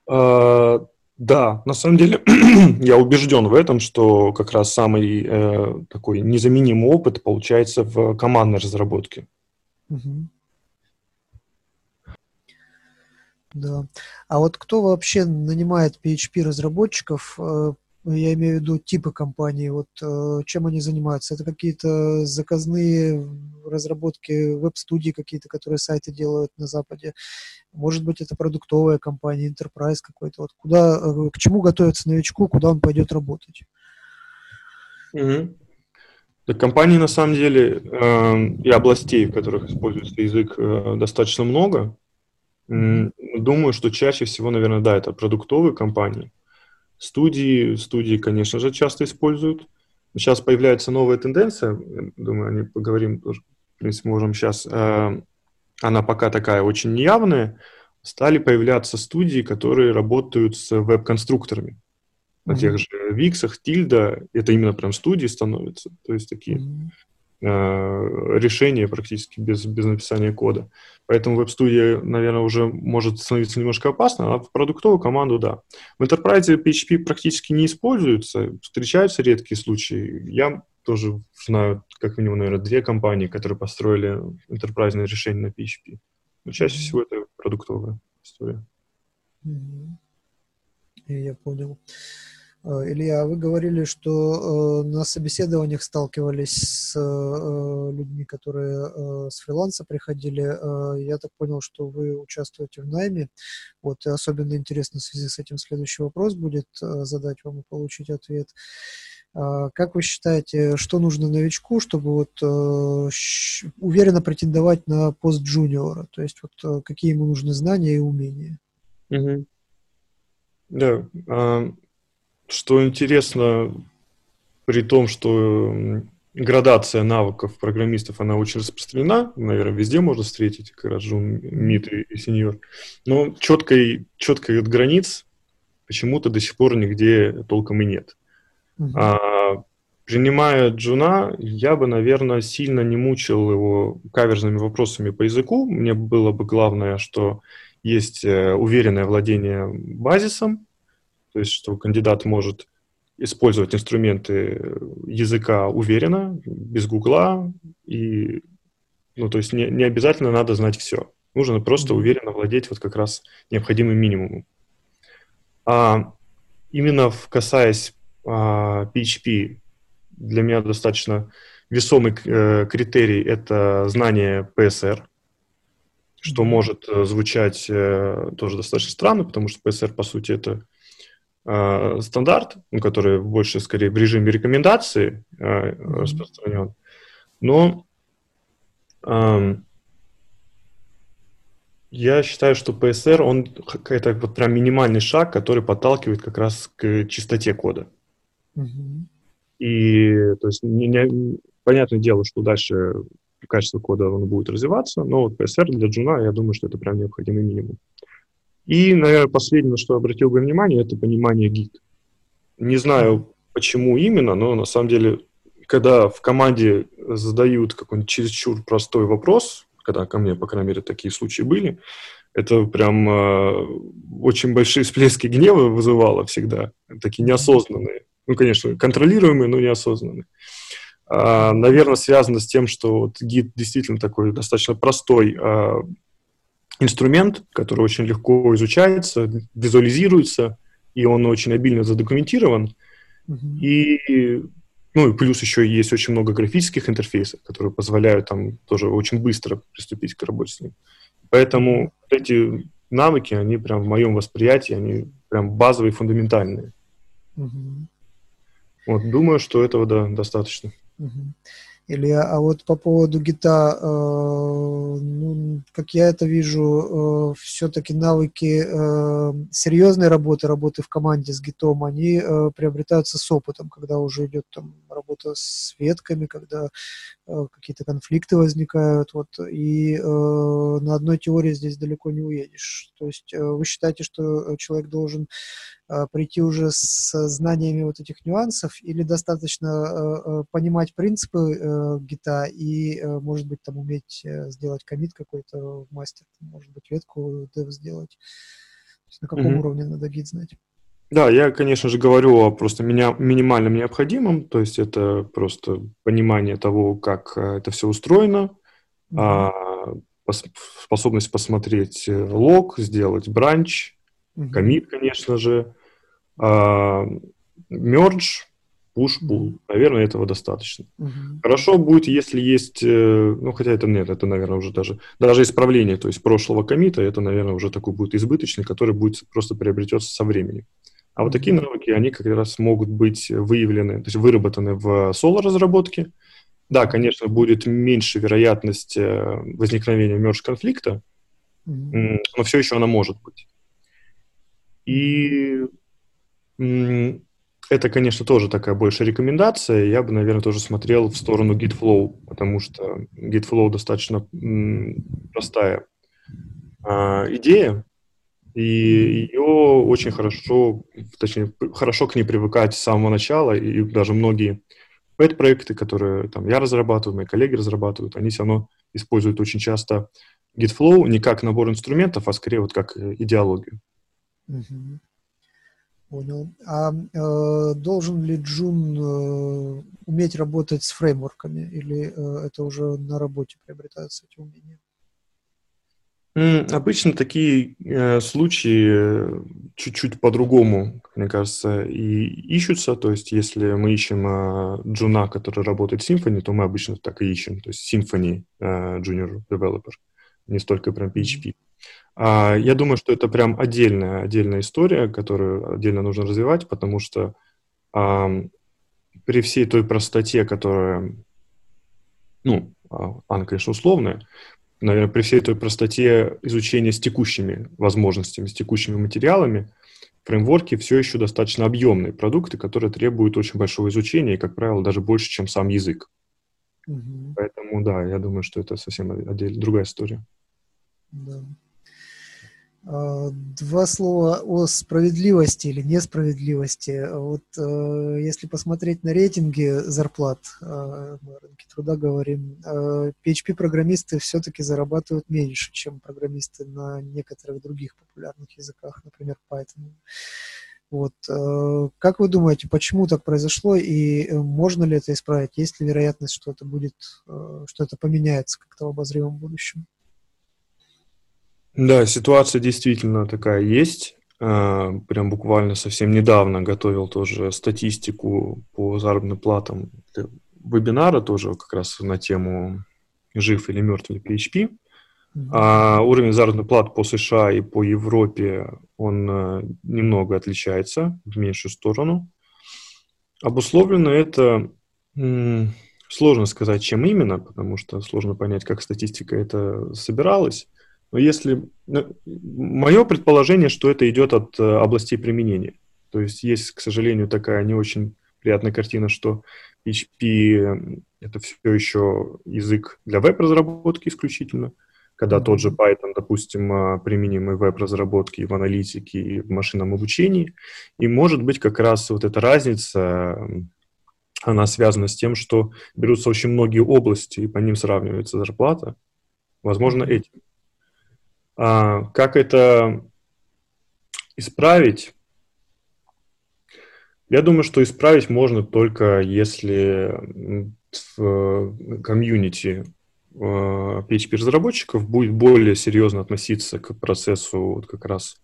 А, да, на самом деле я убежден в этом, что как раз самый э, такой незаменимый опыт получается в командной разработке. Угу. Да. А вот кто вообще нанимает PHP-разработчиков, э, я имею в виду типы компаний, вот э, чем они занимаются? Это какие-то заказные разработки веб-студии какие-то, которые сайты делают на Западе? Может быть, это продуктовая компания, enterprise какой-то? Вот куда, э, к чему готовится новичку, куда он пойдет работать? Угу. Так компаний на самом деле э, и областей, в которых используется язык, э, достаточно много. Думаю, что чаще всего, наверное, да, это продуктовые компании. Студии, студии, конечно же, часто используют. Сейчас появляется новая тенденция, думаю, о ней поговорим тоже, в принципе, можем сейчас. Э, она пока такая очень неявная. Стали появляться студии, которые работают с веб-конструкторами. Mm-hmm. На тех же Виксах, Тильда, это именно прям студии становятся. То есть такие mm-hmm. Э, решение практически без, без написания кода. Поэтому веб-студия, наверное, уже может становиться немножко опасно, а в продуктовую команду, да. В Enterprise PHP практически не используется, встречаются редкие случаи. Я тоже знаю, как минимум, наверное, две компании, которые построили enterprise решение на PHP. Но чаще всего это продуктовая история. Я понял. Э, Илья, вы говорили, что э, на собеседованиях сталкивались с э, людьми, которые с фриланса приходили. Я так понял, что вы участвуете в найме. Вот, и особенно интересно в связи с этим следующий вопрос будет задать вам и получить ответ. Как вы считаете, что нужно новичку, чтобы вот уверенно претендовать на пост джуниора? То есть вот какие ему нужны знания и умения? Угу. Да, а, что интересно, при том, что градация навыков программистов, она очень распространена, наверное, везде можно встретить, как раз джун, мид и, и сеньор, но четкой, четкой от границ почему-то до сих пор нигде толком и нет. Uh-huh. А, принимая джуна, я бы, наверное, сильно не мучил его каверзными вопросами по языку. Мне было бы главное, что есть э, уверенное владение базисом, то есть что кандидат может использовать инструменты языка уверенно, без гугла, и, ну, то есть не, не обязательно надо знать все. Нужно просто уверенно владеть вот как раз необходимым минимумом. А именно в, касаясь а, PHP, для меня достаточно весомый э, критерий – это знание PSR. что может звучать тоже достаточно странно, потому что PSR, по сути, это стандарт, ну, который больше, скорее, в режиме рекомендации распространен. Но я считаю, что PSR, он какой-то вот прям минимальный шаг, который подталкивает как раз к чистоте кода. Mm-hmm. И, то есть, не, не, понятное дело, что дальше качество кода он будет развиваться, но вот PSR для джуна, я думаю, что это прям необходимый минимум. И, наверное, последнее, на что обратил бы внимание, это понимание гид. Не знаю, почему именно, но на самом деле, когда в команде задают какой-нибудь чересчур простой вопрос, когда ко мне, по крайней мере, такие случаи были, это прям э, очень большие всплески гнева вызывало всегда, такие неосознанные. Ну, конечно, контролируемые, но неосознанные. А, наверное, связано с тем, что вот гид действительно такой достаточно простой а, инструмент, который очень легко изучается, визуализируется, и он очень обильно задокументирован. Mm-hmm. И ну и плюс еще есть очень много графических интерфейсов, которые позволяют там тоже очень быстро приступить к работе с ним. Поэтому эти навыки, они прям в моем восприятии, они прям базовые, фундаментальные. Угу. Вот, думаю, что этого да, достаточно. Угу. Или, а вот по поводу гита, э, ну, как я это вижу, э, все-таки навыки э, серьезной работы, работы в команде с гитом, они э, приобретаются с опытом, когда уже идет там работа с ветками, когда э, какие-то конфликты возникают, вот, и э, на одной теории здесь далеко не уедешь. То есть э, вы считаете, что человек должен Э, прийти уже с знаниями вот этих нюансов, или достаточно э, э, понимать принципы гита и, может быть, там уметь сделать комит какой-то мастер, может быть, ветку дев сделать. То есть на каком mm-hmm. уровне надо гид знать? Да, я, конечно же, говорю о просто меня, минимальном необходимом, то есть это просто понимание того, как это все устроено, mm-hmm. а, пос, способность посмотреть лог, сделать бранч, комит, конечно же, мердж, push, pull. Наверное, этого достаточно. Uh-huh. Хорошо будет, если есть, э, ну, хотя это нет, это, наверное, уже даже, даже исправление, то есть прошлого комита, это, наверное, уже такой будет избыточный, который будет просто приобретется со временем. А вот такие навыки, они как раз могут быть выявлены, то есть выработаны в соло-разработке. Да, конечно, будет меньше вероятность э, возникновения мерж-конфликта, mm-hmm. но все еще она может быть. И это, конечно, тоже такая больше рекомендация. Я бы, наверное, тоже смотрел в сторону GitFlow, потому что GitFlow достаточно простая а, идея, и ее очень хорошо, точнее, хорошо к ней привыкать с самого начала, и даже многие пэт-проекты, которые там я разрабатываю, мои коллеги разрабатывают, они все равно используют очень часто GitFlow не как набор инструментов, а скорее вот как идеологию. Mm-hmm. Понял. А э, должен ли Джун э, уметь работать с фреймворками, или э, это уже на работе приобретаются эти умения? Обычно такие э, случаи э, чуть-чуть по-другому, мне кажется, и ищутся. То есть, если мы ищем э, джуна, который работает в Symfony, то мы обычно так и ищем. То есть, Symfony э, Junior Developer, не столько прям PHP. А, я думаю, что это прям отдельная, отдельная история, которую отдельно нужно развивать, потому что при всей той простоте, которая, ну, а, она, конечно, условная, наверное, при всей той простоте изучения с текущими возможностями, с текущими материалами, фреймворки все еще достаточно объемные продукты, которые требуют очень большого изучения и, как правило, даже больше, чем сам язык. Угу. Поэтому, да, я думаю, что это совсем отдельная, другая история. Да. А, два слова о справедливости или несправедливости. Вот э, если посмотреть на рейтинги зарплат, э, на рынке труда говорим, PHP-программисты э, все-таки зарабатывают меньше, чем программисты на некоторых других популярных языках, например, Python. Вот. Как вы думаете, почему так произошло и можно ли это исправить? Есть ли вероятность, что это будет, что это поменяется как-то в обозримом будущем? Да, ситуация действительно такая есть. А, прям буквально совсем недавно готовил тоже статистику по заработным платам вебинара тоже как раз на тему жив или мертв ли PHP. А уровень заработной платы по США и по Европе, он э, немного отличается в меньшую сторону. Обусловлено это, сложно сказать, чем именно, потому что сложно понять, как статистика это собиралась. Но если... Ну, Мое предположение, что это идет от э, областей применения. То есть есть, к сожалению, такая не очень приятная картина, что PHP — это все еще язык для веб-разработки исключительно, когда тот же Python, допустим, а, применимый в веб-разработке, в аналитике, и в машинном обучении. И может быть как раз вот эта разница, она связана с тем, что берутся очень многие области, и по ним сравнивается зарплата. Возможно, этим. А, как это исправить? Я думаю, что исправить можно только если в комьюнити PHP-разработчиков а, будет более серьезно относиться к процессу вот как раз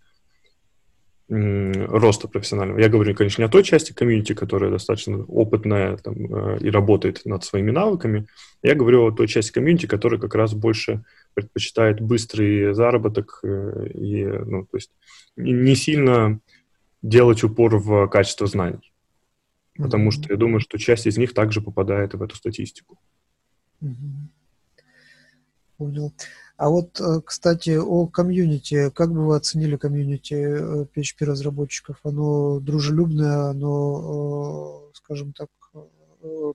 роста профессионального. Я говорю, конечно, не о той части комьюнити, которая достаточно опытная там, э, и работает над своими навыками. Я говорю о той части комьюнити, которая как раз больше предпочитает быстрый заработок э, и, ну, то есть не сильно делать упор в качество знаний. Потому mm-hmm. что я думаю, что часть из них также попадает в эту статистику. Mm-hmm. Понял. А вот, э, кстати, о комьюнити. Как бы вы оценили комьюнити PHP-разработчиков? Оно дружелюбное, оно, скажем так,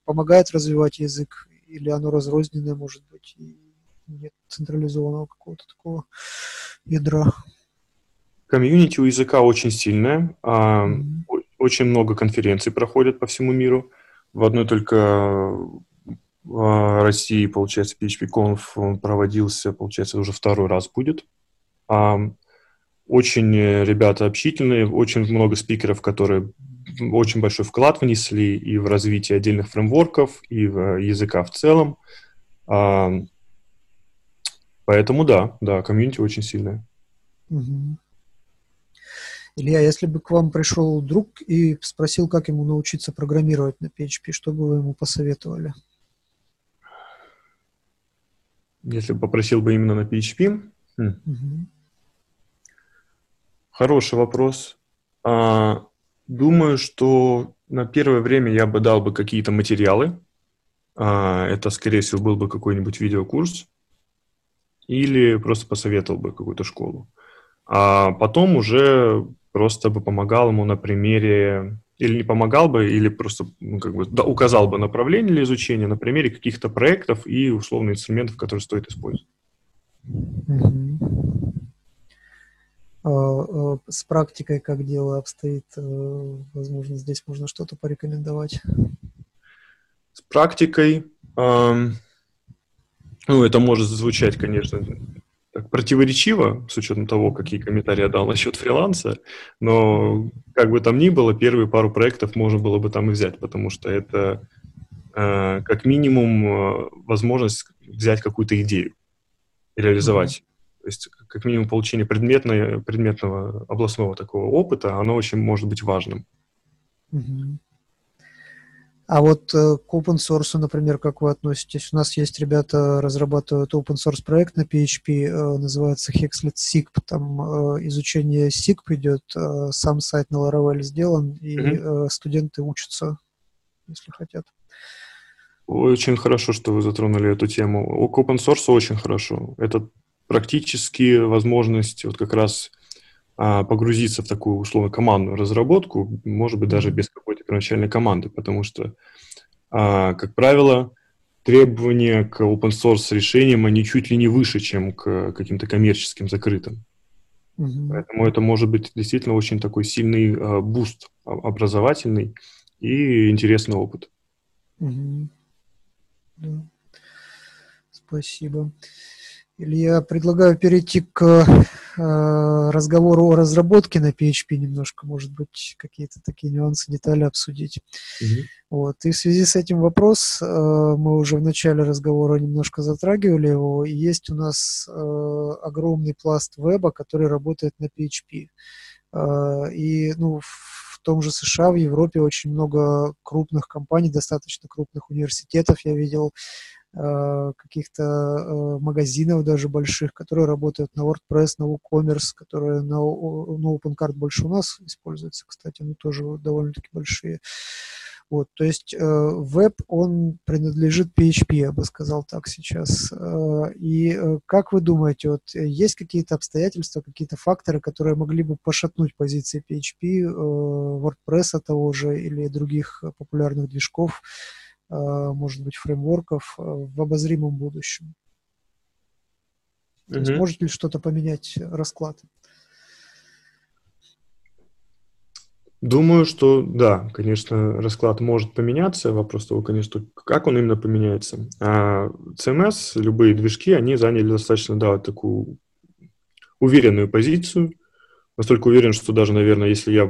помогает развивать язык, или оно разрозненное, может быть, и нет централизованного какого-то такого ядра. Комьюнити у языка очень сильное. Mm-hmm. Очень много конференций проходят по всему миру. В одной только России, получается, он проводился, получается, уже второй раз будет. Очень ребята общительные, очень много спикеров, которые очень большой вклад внесли и в развитие отдельных фреймворков, и в языка в целом. Поэтому да, да, комьюнити очень сильное. Угу. Илья, если бы к вам пришел друг и спросил, как ему научиться программировать на PHP, что бы вы ему посоветовали? Если бы попросил бы именно на PHP? Хм. Угу. Хороший вопрос. А, думаю, что на первое время я бы дал бы какие-то материалы. А, это, скорее всего, был бы какой-нибудь видеокурс или просто посоветовал бы какую-то школу. А потом уже просто бы помогал ему на примере, или не помогал бы, или просто ну, как бы, да, указал бы направление для изучения на примере каких-то проектов и условных инструментов, которые стоит использовать. А, а, с практикой как дело обстоит? Э, возможно, здесь можно что-то порекомендовать. С практикой... Эм ну, это может звучать, конечно, так противоречиво, с учетом того, какие комментарии я дал насчет фриланса, но как бы там ни было, первые пару проектов можно было бы там и взять, потому что это э, как минимум э, возможность взять какую-то идею и реализовать. Mm-hmm. То есть как минимум получение предметного, предметного областного такого опыта, оно очень может быть важным. Mm-hmm. А вот э, к open source, например, как вы относитесь? У нас есть ребята, разрабатывают open source проект на PHP, э, называется Hexlet SIG, там э, изучение SIG придет, сам сайт на Laravel сделан, и mm-hmm. студенты учатся, если хотят. Очень хорошо, что вы затронули эту тему. К open source очень хорошо. Это практически возможность вот как раз погрузиться в такую условно командную разработку, может быть, даже без какой-то первоначальной команды, потому что, а, как правило, требования к open source решениям, они чуть ли не выше, чем к каким-то коммерческим закрытым. Mm-hmm. Поэтому это может быть действительно очень такой сильный а, boost образовательный и интересный опыт. Mm-hmm. Да. Спасибо. Или я предлагаю перейти к разговору о разработке на PHP немножко, может быть, какие-то такие нюансы, детали обсудить. Mm-hmm. Вот. И в связи с этим вопрос, э, мы уже в начале разговора немножко затрагивали его, и есть у нас э, огромный пласт веба, который работает на PHP. Э, и ну, в том же США, в Европе очень много крупных компаний, достаточно крупных университетов я видел, э, каких-то э, магазинов даже больших, которые работают на WordPress, на WooCommerce, которые на, на OpenCart больше у нас используются, кстати, но тоже довольно-таки большие. Вот, то есть э, веб, он принадлежит PHP, я бы сказал так сейчас. Э, и э, как вы думаете, вот есть какие-то обстоятельства, какие-то факторы, которые могли бы пошатнуть позиции PHP, э, WordPress того же или других популярных движков, э, может быть, фреймворков э, в обозримом будущем? Mm-hmm. То есть может ли что-то поменять расклад? Думаю, что да, конечно, расклад может поменяться. Вопрос того, конечно, как он именно поменяется. А CMS, любые движки, они заняли достаточно, да, такую уверенную позицию. Настолько уверен, что даже, наверное, если я,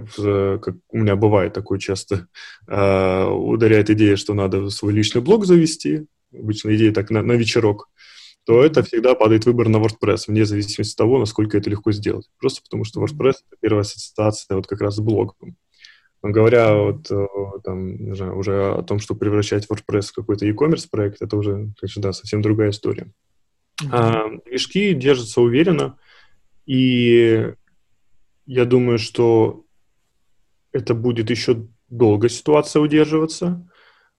как у меня бывает такое часто, э, ударяет идея, что надо свой личный блог завести, обычно идея так на, на вечерок, то это всегда падает выбор на WordPress, вне зависимости от того, насколько это легко сделать. Просто потому что WordPress — это первая ассоциация вот как раз с блогом. Но говоря вот, э, там, не знаю, уже о том, что превращать WordPress в какой-то e-commerce проект, это уже, конечно, да, совсем другая история. Mm-hmm. А, движки держатся уверенно, и я думаю, что это будет еще долго ситуация удерживаться.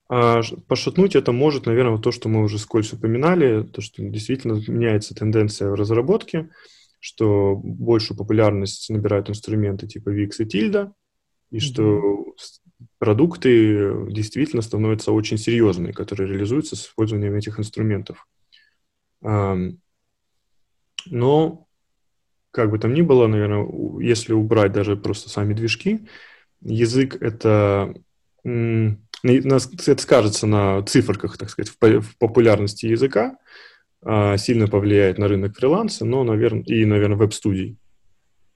А пошатнуть это может, наверное, вот то, что мы уже скользь упоминали, то, что действительно меняется тенденция в разработке, что большую популярность набирают инструменты типа VX и Tilda, и mm-hmm. что продукты действительно становятся очень серьезными, которые реализуются с использованием этих инструментов. Но, как бы там ни было, наверное, если убрать даже просто сами движки, язык — это это скажется на циферках, так сказать, в популярности языка, а, сильно повлияет на рынок фриланса, но, наверное, и, наверное, веб-студий.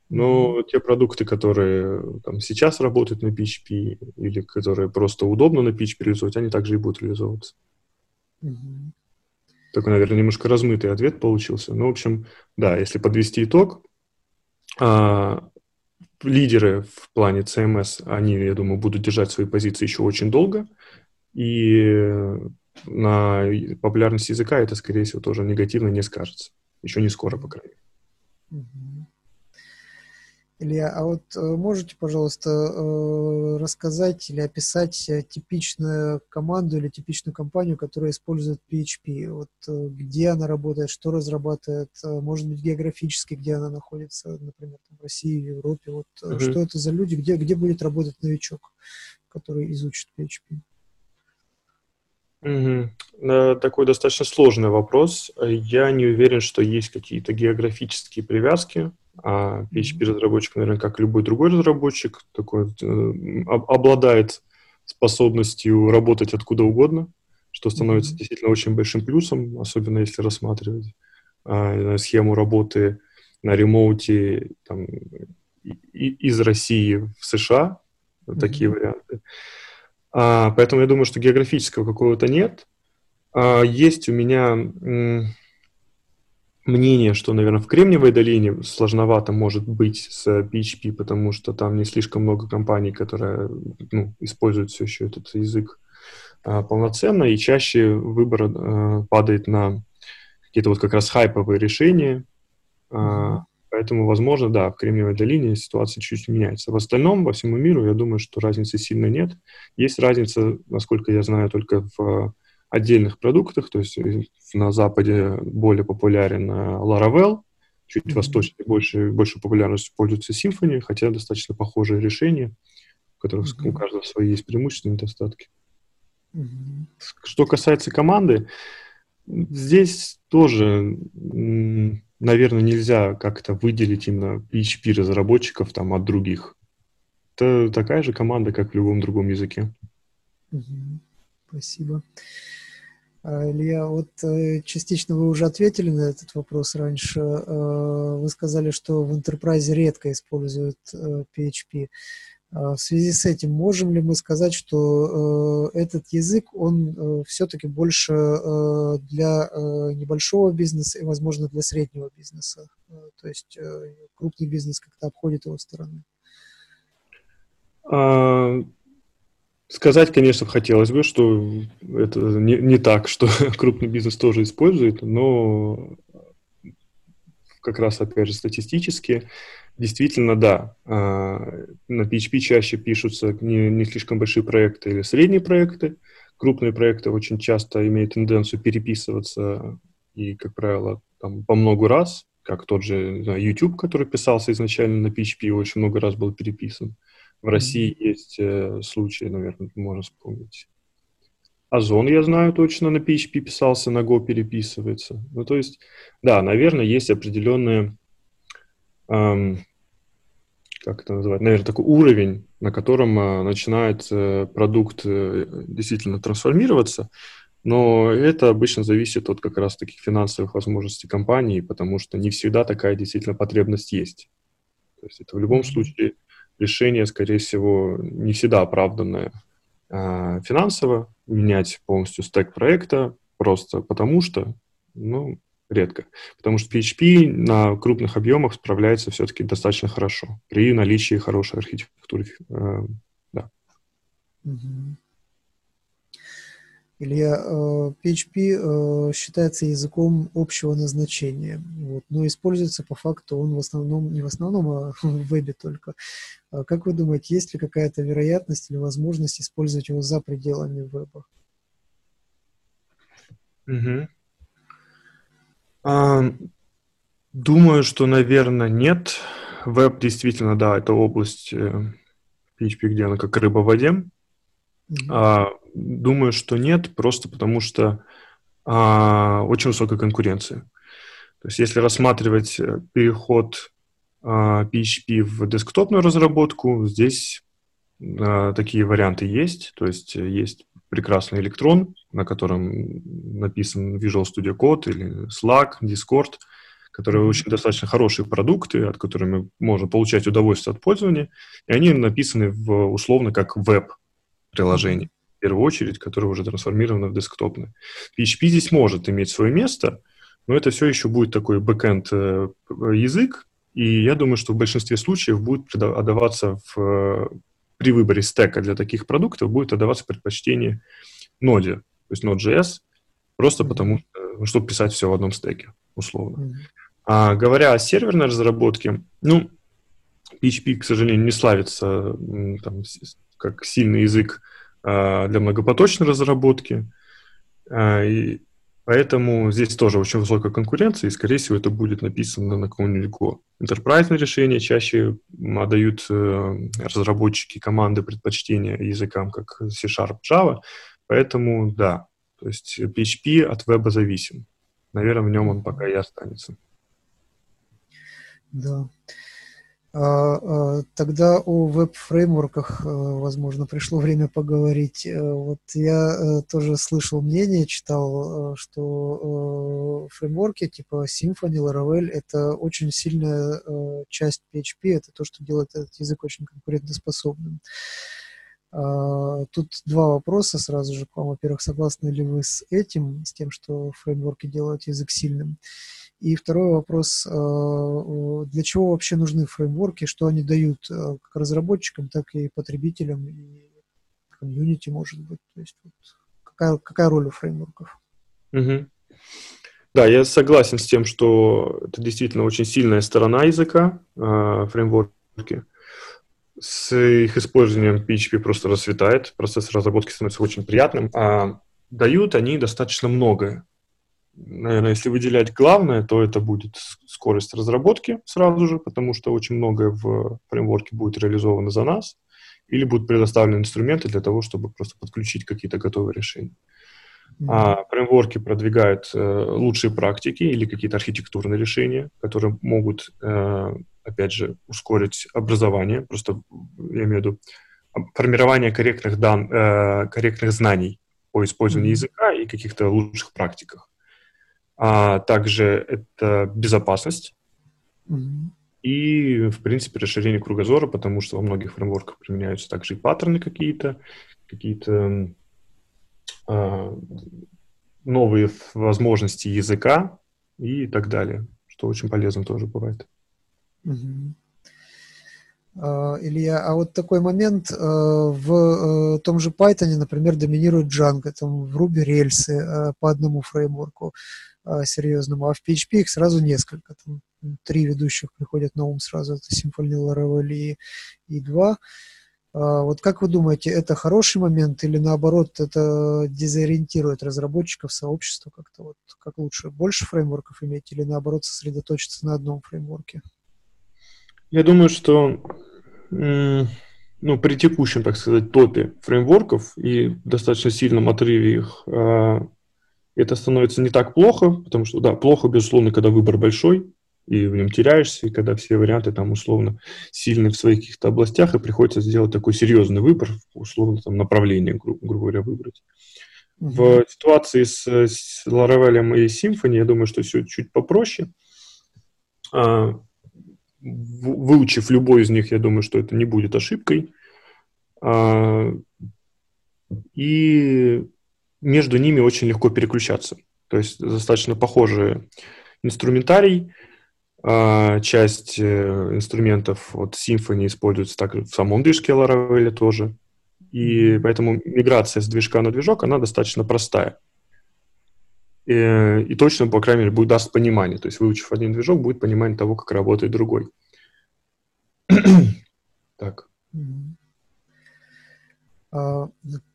Но те продукты, которые там, сейчас работают на PHP или которые просто удобно на PHP реализовать, они также и будут реализовываться. Mm-hmm. Такой, наверное, немножко размытый ответ получился. Ну, в общем, да, если подвести итог, а, лидеры в плане CMS, они, я думаю, будут держать свои позиции еще очень долго, и на популярность языка это, скорее всего, тоже негативно не скажется. Еще не скоро, по крайней мере. Илья, а вот э, можете, пожалуйста, э, рассказать или описать э, типичную команду или типичную компанию, которая использует PHP? Вот где она работает, что разрабатывает, может быть, географически, где она находится, например, в России, в Европе. Вот mm-hmm. что это за люди, где, где будет работать новичок, который изучит PHP? Угу. Такой достаточно сложный вопрос. Я не уверен, что есть какие-то географические привязки а PHP-разработчик, наверное, как любой другой разработчик, такой э, обладает способностью работать откуда угодно, что становится действительно очень большим плюсом, особенно если рассматривать а, схему работы на ремоуте там, и, из России в США, mm-hmm. такие варианты. А, поэтому я думаю, что географического какого-то нет. А, есть у меня мнение, что, наверное, в Кремниевой долине сложновато может быть с PHP, потому что там не слишком много компаний, которые ну, используют все еще этот язык а, полноценно, и чаще выбор а, падает на какие-то вот как раз хайповые решения. А, поэтому, возможно, да, в Кремниевой долине ситуация чуть-чуть меняется. В остальном, во всему миру, я думаю, что разницы сильно нет. Есть разница, насколько я знаю, только в отдельных продуктах, то есть э, на Западе более популярен э, Laravel, чуть mm-hmm. восточнее больше, больше популярностью пользуется Symfony, хотя достаточно похожие решения, в которых mm-hmm. у каждого свои есть преимущества и недостатки. Mm-hmm. Что касается команды, здесь тоже, наверное, нельзя как-то выделить именно PHP-разработчиков там от других. Это такая же команда, как в любом другом языке. Спасибо. А, Илья, вот э, частично вы уже ответили на этот вопрос раньше. Э, вы сказали, что в Enterprise редко используют PHP. Э, а, в связи с этим можем ли мы сказать, что этот язык, он все-таки больше для небольшого бизнеса и, возможно, для среднего бизнеса? То есть крупный бизнес как-то обходит его стороны? Сказать, конечно, хотелось бы, что это не, не так, что крупный бизнес тоже использует, но как раз, опять же, статистически, действительно, да, а, на PHP чаще пишутся не, не слишком большие проекты или средние проекты, крупные проекты очень часто имеют тенденцию переписываться и, как правило, там, по много раз, как тот же знаю, YouTube, который писался изначально на PHP, очень много раз был переписан. В России есть э, случаи, наверное, можно вспомнить. Озон, я знаю точно, на PHP писался, на Go переписывается. Ну, то есть, да, наверное, есть определенные, эм, как это называть, наверное, такой уровень, на котором э, начинает э, продукт э, действительно трансформироваться, но это обычно зависит от как раз таких финансовых возможностей компании, потому что не всегда такая действительно потребность есть. То есть это в любом случае решение, скорее всего, не всегда оправданное а, финансово, менять полностью стек проекта просто потому что, ну, редко. Потому что PHP на крупных объемах справляется все-таки достаточно хорошо при наличии хорошей архитектуры. Э, да. Mm-hmm. Илья, PHP э, э, считается языком общего назначения, вот, но используется по факту он в основном, не в основном, а в вебе только. А как вы думаете, есть ли какая-то вероятность или возможность использовать его за пределами веба? Угу. А, думаю, что, наверное, нет. Веб действительно, да, это область PHP, э, где она как рыба в воде. Mm-hmm. А, думаю, что нет, просто потому что а, очень высокая конкуренция. То есть если рассматривать э, переход а, PHP в десктопную разработку, здесь а, такие варианты есть. То есть э, есть прекрасный электрон, на котором написан Visual Studio Code или Slack, Discord, которые очень достаточно хорошие продукты, от которых можем получать удовольствие от пользования, и они написаны в, условно как веб-приложение, первую очередь, которое уже трансформировано в десктопное. PHP здесь может иметь свое место, но это все еще будет такой бэкэнд э, язык, и я думаю, что в большинстве случаев будет отдаваться в, при выборе стека для таких продуктов будет отдаваться предпочтение ноде, то есть Node.js, просто потому что, ну, чтобы писать все в одном стеке, условно. А говоря о серверной разработке, ну, PHP, к сожалению, не славится там, как сильный язык для многопоточной разработки. А, и Поэтому здесь тоже очень высокая конкуренция, и, скорее всего, это будет написано на каком-нибудь Go. Enterprise решения чаще отдают э, разработчики команды предпочтения языкам, как C-Sharp, Java. Поэтому, да, то есть PHP от веба зависим. Наверное, в нем он пока и останется. Да. А, а, тогда о веб-фреймворках, э, возможно, пришло время поговорить. Э, вот я э, тоже слышал мнение, читал, что фреймворки типа Symfony, Laravel — это очень сильная часть PHP, это то, что делает этот язык очень конкурентоспособным. А, тут два вопроса сразу же к вам. Во-первых, согласны ли вы с этим, с тем, что фреймворки делают язык сильным? И второй вопрос, а, для чего вообще нужны фреймворки, что они дают а, как разработчикам, так и потребителям, и комьюнити, может быть. То есть вот, какая, какая роль у фреймворков? Угу. Да, я согласен с тем, что это действительно очень сильная сторона языка, фреймворки с их использованием PHP просто расцветает, процесс разработки становится очень приятным, а дают они достаточно многое. Наверное, если выделять главное, то это будет скорость разработки сразу же, потому что очень многое в фреймворке будет реализовано за нас, или будут предоставлены инструменты для того, чтобы просто подключить какие-то готовые решения. А фреймворки продвигают э, лучшие практики или какие-то архитектурные решения, которые могут э, опять же, ускорить образование, просто я имею в виду формирование корректных, дан, э, корректных знаний по использованию mm-hmm. языка и каких-то лучших практиках. А также это безопасность mm-hmm. и, в принципе, расширение кругозора, потому что во многих фреймворках применяются также и паттерны какие-то, какие-то э, новые возможности языка и так далее, что очень полезно тоже бывает. Uh, Илья, а вот такой момент uh, в uh, том же Python, например, доминирует Django, там в Ruby рельсы по одному фреймворку серьезному, а в PHP их сразу несколько, там три ведущих приходят на ум сразу, это Symfony, Laravel и, и два. Вот как вы думаете, это хороший момент или наоборот это дезориентирует разработчиков, сообщества как-то вот как лучше? Больше фреймворков иметь или наоборот сосредоточиться на одном фреймворке? Я думаю, что ну, при текущем, так сказать, топе фреймворков и достаточно сильном отрыве их, а, это становится не так плохо, потому что, да, плохо, безусловно, когда выбор большой, и в нем теряешься, и когда все варианты там условно сильны в своих каких-то областях, и приходится сделать такой серьезный выбор, условно там направление, гру- грубо говоря, выбрать. Mm-hmm. В ситуации с, с Laravel и Symfony, я думаю, что все чуть попроще. А, выучив любой из них, я думаю, что это не будет ошибкой. А, и между ними очень легко переключаться. То есть достаточно похожий инструментарий. А, часть э, инструментов вот Symfony используется так в самом движке Laravel тоже. И поэтому миграция с движка на движок, она достаточно простая. И, э, и точно, по крайней мере, будет даст понимание. То есть, выучив один движок, будет понимание того, как работает другой. так. А,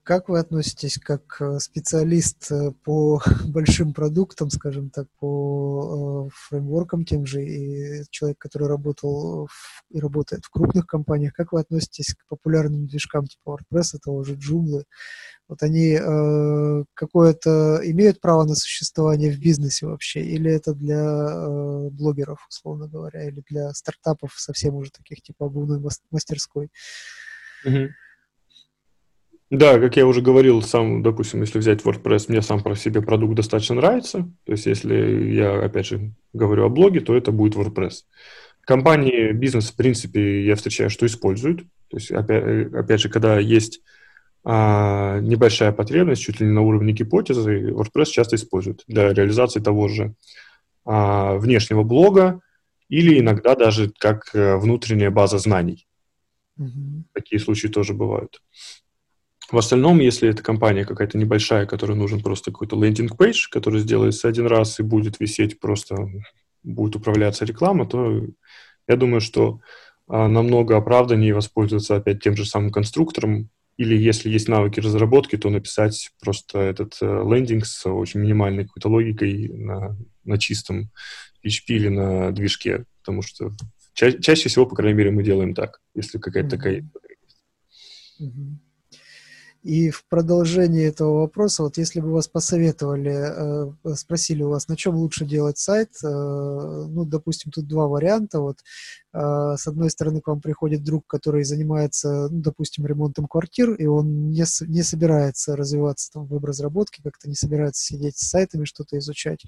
как вы относитесь как э, специалист э, по большим продуктам, скажем так, по фреймворкам тем же, и человек, который работал в, и работает в крупных компаниях, как вы относитесь к популярным движкам типа WordPress, того же Joomla? Вот они э, какое-то имеют право на существование в бизнесе вообще, или это для э, блогеров, условно говоря, или для стартапов совсем уже таких типа обувной мастерской? Mm-hmm. Да, как я уже говорил, сам, допустим, если взять WordPress, мне сам про себе продукт достаточно нравится. То есть, если я, опять же, говорю о блоге, то это будет WordPress. Компании, бизнес, в принципе, я встречаю, что используют. То есть, опять, опять же, когда есть а, небольшая потребность, чуть ли не на уровне гипотезы, WordPress часто используют для реализации того же а, внешнего блога или иногда даже как а, внутренняя база знаний. Mm-hmm. Такие случаи тоже бывают. В остальном, если это компания какая-то небольшая, которой нужен просто какой-то лендинг-пейдж, который сделается один раз и будет висеть просто, будет управляться реклама, то я думаю, что а, намного оправданнее воспользоваться опять тем же самым конструктором, или если есть навыки разработки, то написать просто этот э, лендинг с очень минимальной какой-то логикой на, на чистом PHP или на движке, потому что ча- чаще всего, по крайней мере, мы делаем так, если какая-то mm-hmm. такая mm-hmm. И в продолжении этого вопроса, вот если бы вас посоветовали, э, спросили у вас, на чем лучше делать сайт, э, ну, допустим, тут два варианта. Вот с одной стороны, к вам приходит друг, который занимается, ну, допустим, ремонтом квартир, и он не, не собирается развиваться там в веб-разработке, как-то не собирается сидеть с сайтами, что-то изучать.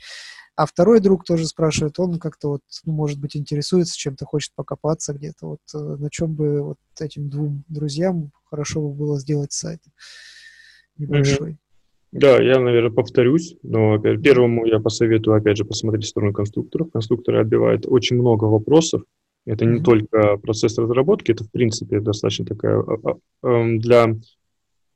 А второй друг тоже спрашивает, он как-то вот, ну, может быть, интересуется чем-то, хочет покопаться где-то. Вот э, на чем бы вот этим двум друзьям хорошо бы было сделать сайт небольшой. Да, я, наверное, повторюсь, но первому я посоветую, опять же, посмотреть сторону конструкторов. Конструкторы отбивают очень много вопросов. Это не только процесс разработки, это, в принципе, достаточно такая а, а, эм, для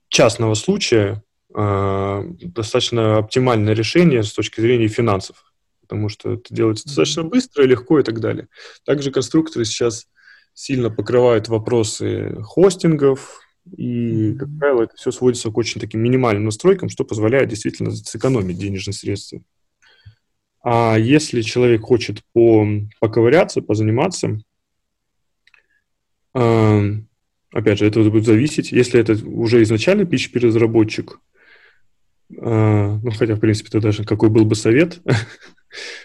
частного случая а, достаточно оптимальное решение с точки зрения финансов потому что это делается достаточно быстро, легко и так далее. Также конструкторы сейчас сильно покрывают вопросы хостингов, и, как правило, это все сводится к очень таким минимальным настройкам, что позволяет действительно сэкономить денежные средства. А если человек хочет по, поковыряться, позаниматься, э, опять же, это будет зависеть. Если это уже изначально PHP-разработчик, э, ну, хотя, в принципе, это даже какой был бы совет,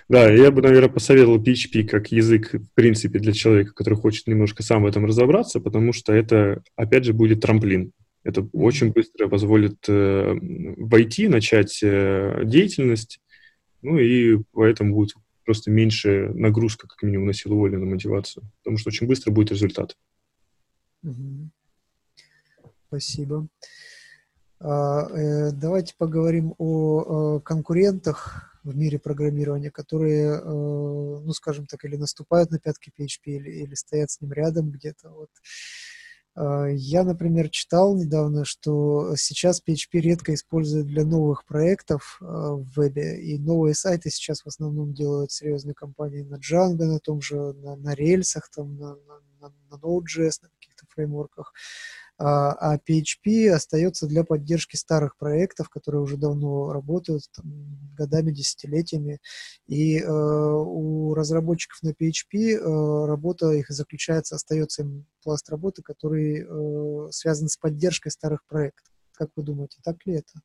Да, я бы, наверное, посоветовал PHP как язык, в принципе, для человека, который хочет немножко сам в этом разобраться, потому что это, опять же, будет трамплин. Это очень быстро позволит э, войти, начать э, деятельность, ну и поэтому будет просто меньше нагрузка, как минимум, на силу воли, на мотивацию, потому что очень быстро будет результат. Спасибо. А, э, давайте поговорим о, конкурентах в мире программирования, которые, ну, скажем так, или наступают на пятки PHP, или, или стоят с ним рядом где-то. Вот. Я, например, читал недавно, что сейчас PHP редко используют для новых проектов в вебе, и новые сайты сейчас в основном делают серьезные компании на Django, на том же, на, на рельсах, там, на, на, на Node.js, на каких-то фреймворках. А, а PHP остается для поддержки старых проектов, которые уже давно работают, там, годами, десятилетиями. И э, у разработчиков на PHP э, работа их заключается, остается им пласт работы, который э, связан с поддержкой старых проектов. Как вы думаете, так ли это?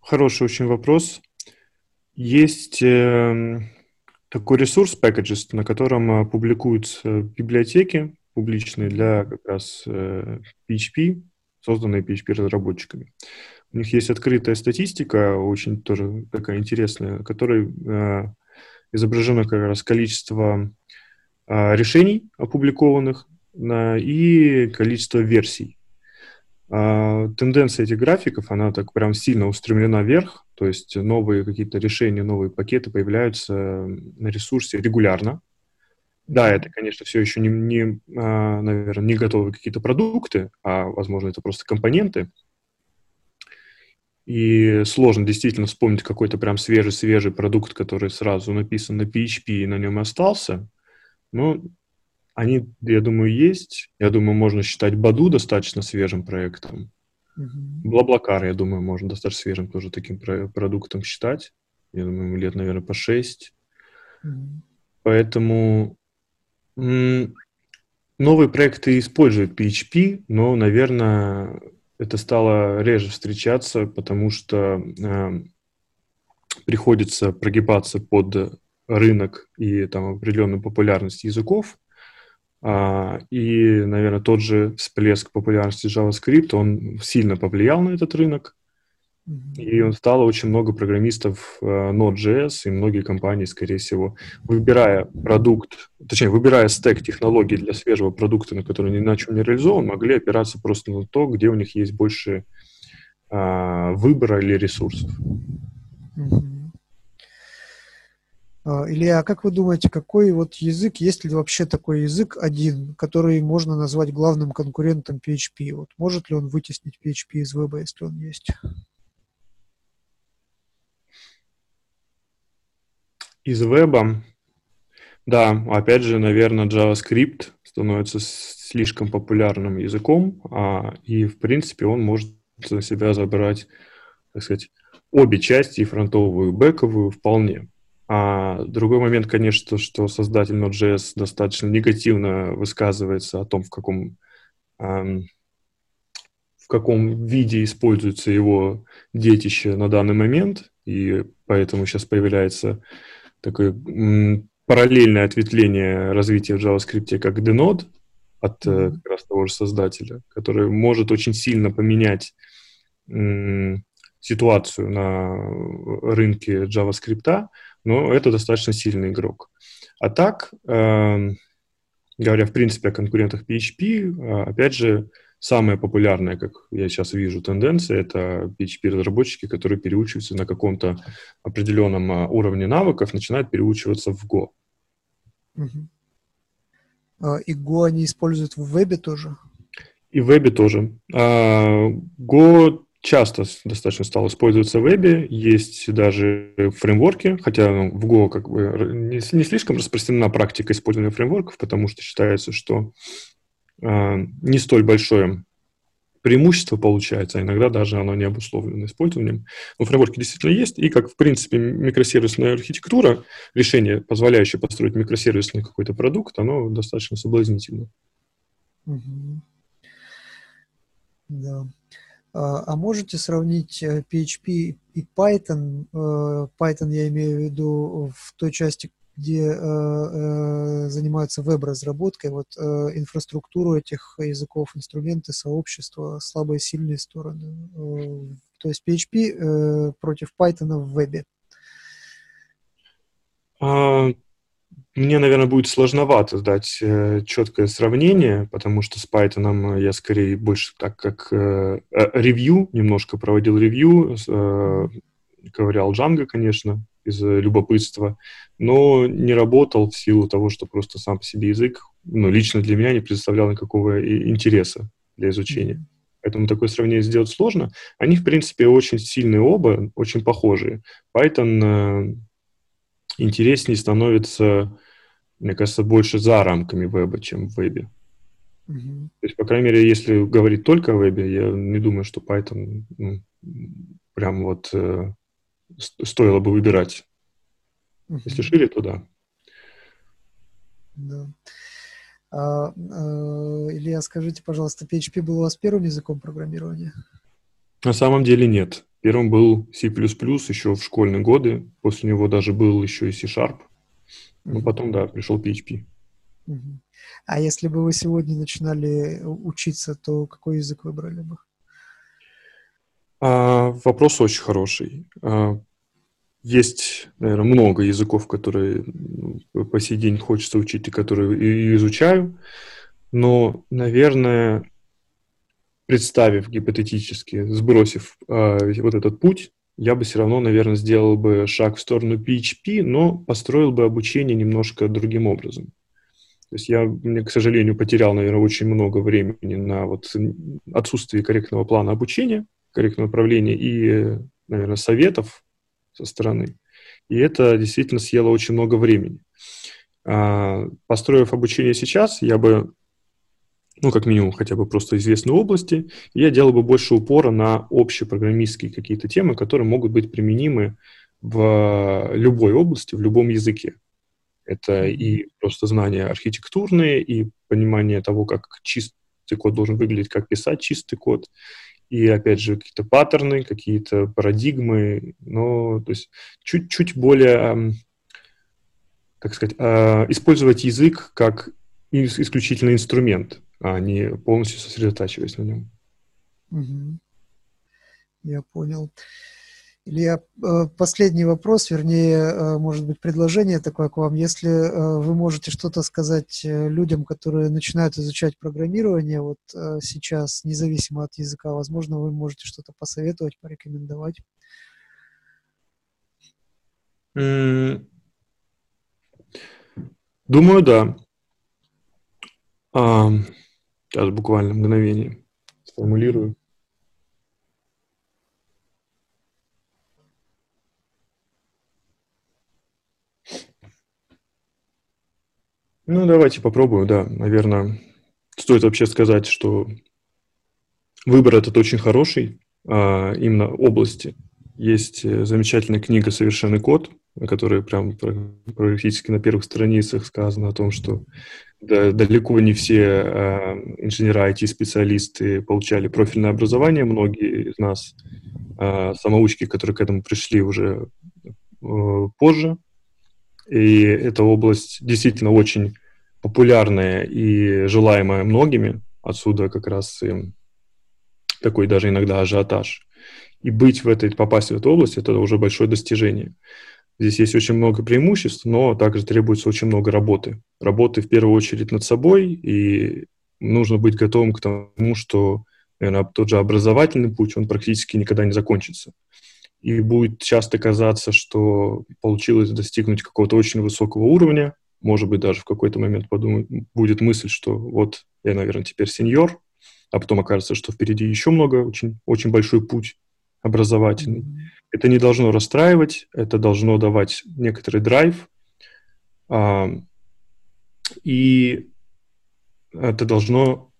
Хороший очень вопрос. Есть э, такой ресурс Packages, на котором э, публикуются библиотеки публичные для как раз э, PHP, созданные PHP-разработчиками. У них есть открытая статистика, очень тоже такая интересная, в которой э, изображено как раз количество решений опубликованных и количество версий. А, тенденция этих графиков, она так прям сильно устремлена вверх, то есть новые какие-то решения, новые пакеты появляются на ресурсе регулярно. Да, это, конечно, все еще не, не а, наверное, не готовые какие-то продукты, а, возможно, это просто компоненты. И сложно действительно вспомнить какой-то прям свежий-свежий продукт, который сразу написан на PHP и на нем остался. Но они, я думаю, есть. Я думаю, можно считать Баду достаточно свежим проектом. Блаблакар, я думаю, можно достаточно свежим тоже таким про- продуктом считать. Я думаю, ему лет, наверное, по 6. Поэтому м- новые проекты используют PHP, но, наверное, это стало реже встречаться, потому что э, приходится прогибаться под рынок и там определенную популярность языков. А, и, наверное, тот же всплеск популярности JavaScript, он сильно повлиял на этот рынок. И он стало очень много программистов uh, Node.js, и многие компании, скорее всего, выбирая продукт, точнее, выбирая стек технологий для свежего продукта, на который ни на чем не реализован, могли опираться просто на то, где у них есть больше uh, выбора или ресурсов. Mm-hmm. А, Илья, а как вы думаете, какой вот язык, есть ли вообще такой язык один, который можно назвать главным конкурентом PHP? Вот может ли он вытеснить PHP из веба, если он есть? Из веба? Да, опять же, наверное, JavaScript становится слишком популярным языком, а, и, в принципе, он может на себя забрать, так сказать, обе части, и фронтовую, и бэковую, вполне. А другой момент, конечно, что создатель Node.js достаточно негативно высказывается о том, в каком, эм, в каком виде используется его детище на данный момент, и поэтому сейчас появляется такое м, параллельное ответвление развития в JavaScript как Dnode от э, как раз того же создателя, который может очень сильно поменять м, ситуацию на рынке JavaScript, но это достаточно сильный игрок. А так, э, говоря в принципе о конкурентах PHP, э, опять же, самая популярная, как я сейчас вижу, тенденция, это PHP-разработчики, которые переучиваются на каком-то определенном э, уровне навыков, начинают переучиваться в Go. Uh-huh. И Go они используют в вебе тоже? И в вебе тоже. А, Go часто достаточно стал использоваться в вебе, есть даже фреймворки, хотя ну, в Go как бы не, не слишком распространена практика использования фреймворков, потому что считается, что э, не столь большое преимущество получается, а иногда даже оно не обусловлено использованием. Но фреймворки действительно есть, и как, в принципе, микросервисная архитектура, решение, позволяющее построить микросервисный какой-то продукт, оно достаточно соблазнительно. Угу. Да. А, а можете сравнить PHP э, и Python? Э, Python я имею в виду в той части, где э, занимаются веб-разработкой, вот инфраструктуру этих языков, инструменты, сообщества, слабые и сильные стороны. То есть PHP против Python в вебе. Мне, наверное, будет сложновато дать э, четкое сравнение, потому что с Python я скорее больше так как э, э, ревью, немножко проводил ревью, э, ковырял Django, конечно, из любопытства, но не работал в силу того, что просто сам по себе язык, ну, лично для меня не представлял никакого интереса для изучения. Поэтому такое сравнение сделать сложно. Они, в принципе, очень сильные оба, очень похожие. Python э, интереснее становится мне кажется, больше за рамками веба, чем в вебе. Mm-hmm. То есть, по крайней мере, если говорить только о вебе, я не думаю, что Python ну, прям вот э, стоило бы выбирать. Mm-hmm. Если шире, то да. Да. А, а, Илья, скажите, пожалуйста, PHP был у вас первым языком программирования? На самом деле нет. Первым был C++ еще в школьные годы. После него даже был еще и C-Sharp. Ну, потом, да, пришел PHP. А если бы вы сегодня начинали учиться, то какой язык выбрали бы? А, вопрос очень хороший. А, есть, наверное, много языков, которые ну, по сей день хочется учить и которые и изучаю. Но, наверное, представив гипотетически, сбросив а, вот этот путь, я бы все равно, наверное, сделал бы шаг в сторону PHP, но построил бы обучение немножко другим образом. То есть я, мне, к сожалению, потерял, наверное, очень много времени на вот отсутствие корректного плана обучения, корректного направления и, наверное, советов со стороны. И это действительно съело очень много времени. А, построив обучение сейчас, я бы ну, как минимум, хотя бы просто известной области, я делал бы больше упора на общепрограммистские какие-то темы, которые могут быть применимы в любой области, в любом языке. Это и просто знания архитектурные, и понимание того, как чистый код должен выглядеть, как писать чистый код, и, опять же, какие-то паттерны, какие-то парадигмы, но, то есть, чуть-чуть более, как сказать, а, использовать язык как исключительно инструмент, а не полностью сосредотачиваясь на нем. Угу. Я понял. Илья, э, последний вопрос, вернее, э, может быть, предложение такое к вам. Если э, вы можете что-то сказать людям, которые начинают изучать программирование вот сейчас, независимо от языка, возможно, вы можете что-то посоветовать, порекомендовать. Думаю, да. Сейчас буквально мгновение сформулирую. Ну, давайте попробую, да. Наверное, стоит вообще сказать, что выбор этот очень хороший, а, именно области. Есть э, замечательная книга «Совершенный код», о которой прям практически на первых страницах сказано о том, что да, далеко не все э, инженеры, IT-специалисты получали профильное образование. Многие из нас э, самоучки, которые к этому пришли уже э, позже. И эта область действительно очень популярная и желаемая многими. Отсюда как раз и такой даже иногда ажиотаж. И быть в этой, попасть в эту область, это уже большое достижение. Здесь есть очень много преимуществ, но также требуется очень много работы. Работы в первую очередь над собой, и нужно быть готовым к тому, что, наверное, тот же образовательный путь, он практически никогда не закончится. И будет часто казаться, что получилось достигнуть какого-то очень высокого уровня, может быть, даже в какой-то момент подумать, будет мысль, что вот я, наверное, теперь сеньор, а потом окажется, что впереди еще много, очень, очень большой путь образовательный. Это не должно расстраивать, это должно давать некоторый драйв, а, и это должно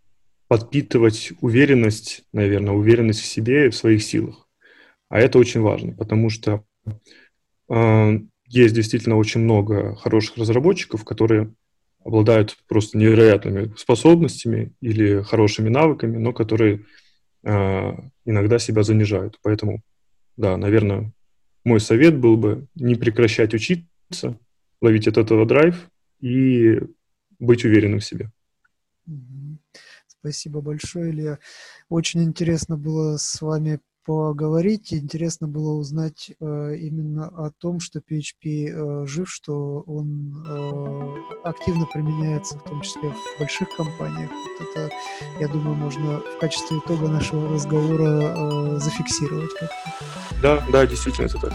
подпитывать уверенность, наверное, уверенность в себе и в своих силах. А это очень важно, потому что э, есть действительно очень много хороших разработчиков, которые обладают просто невероятными способностями или хорошими навыками, но которые иногда себя занижают. Поэтому да, наверное, мой совет был бы не прекращать учиться, ловить от этого драйв и быть уверенным в себе. Спасибо большое, Илья. Очень интересно было с вами поговорить. Интересно было узнать э, именно о том, что PHP э, жив, что он э, активно применяется, в том числе в больших компаниях. Вот это, я думаю, можно в качестве итога нашего разговора э, зафиксировать. Да, да, действительно это так.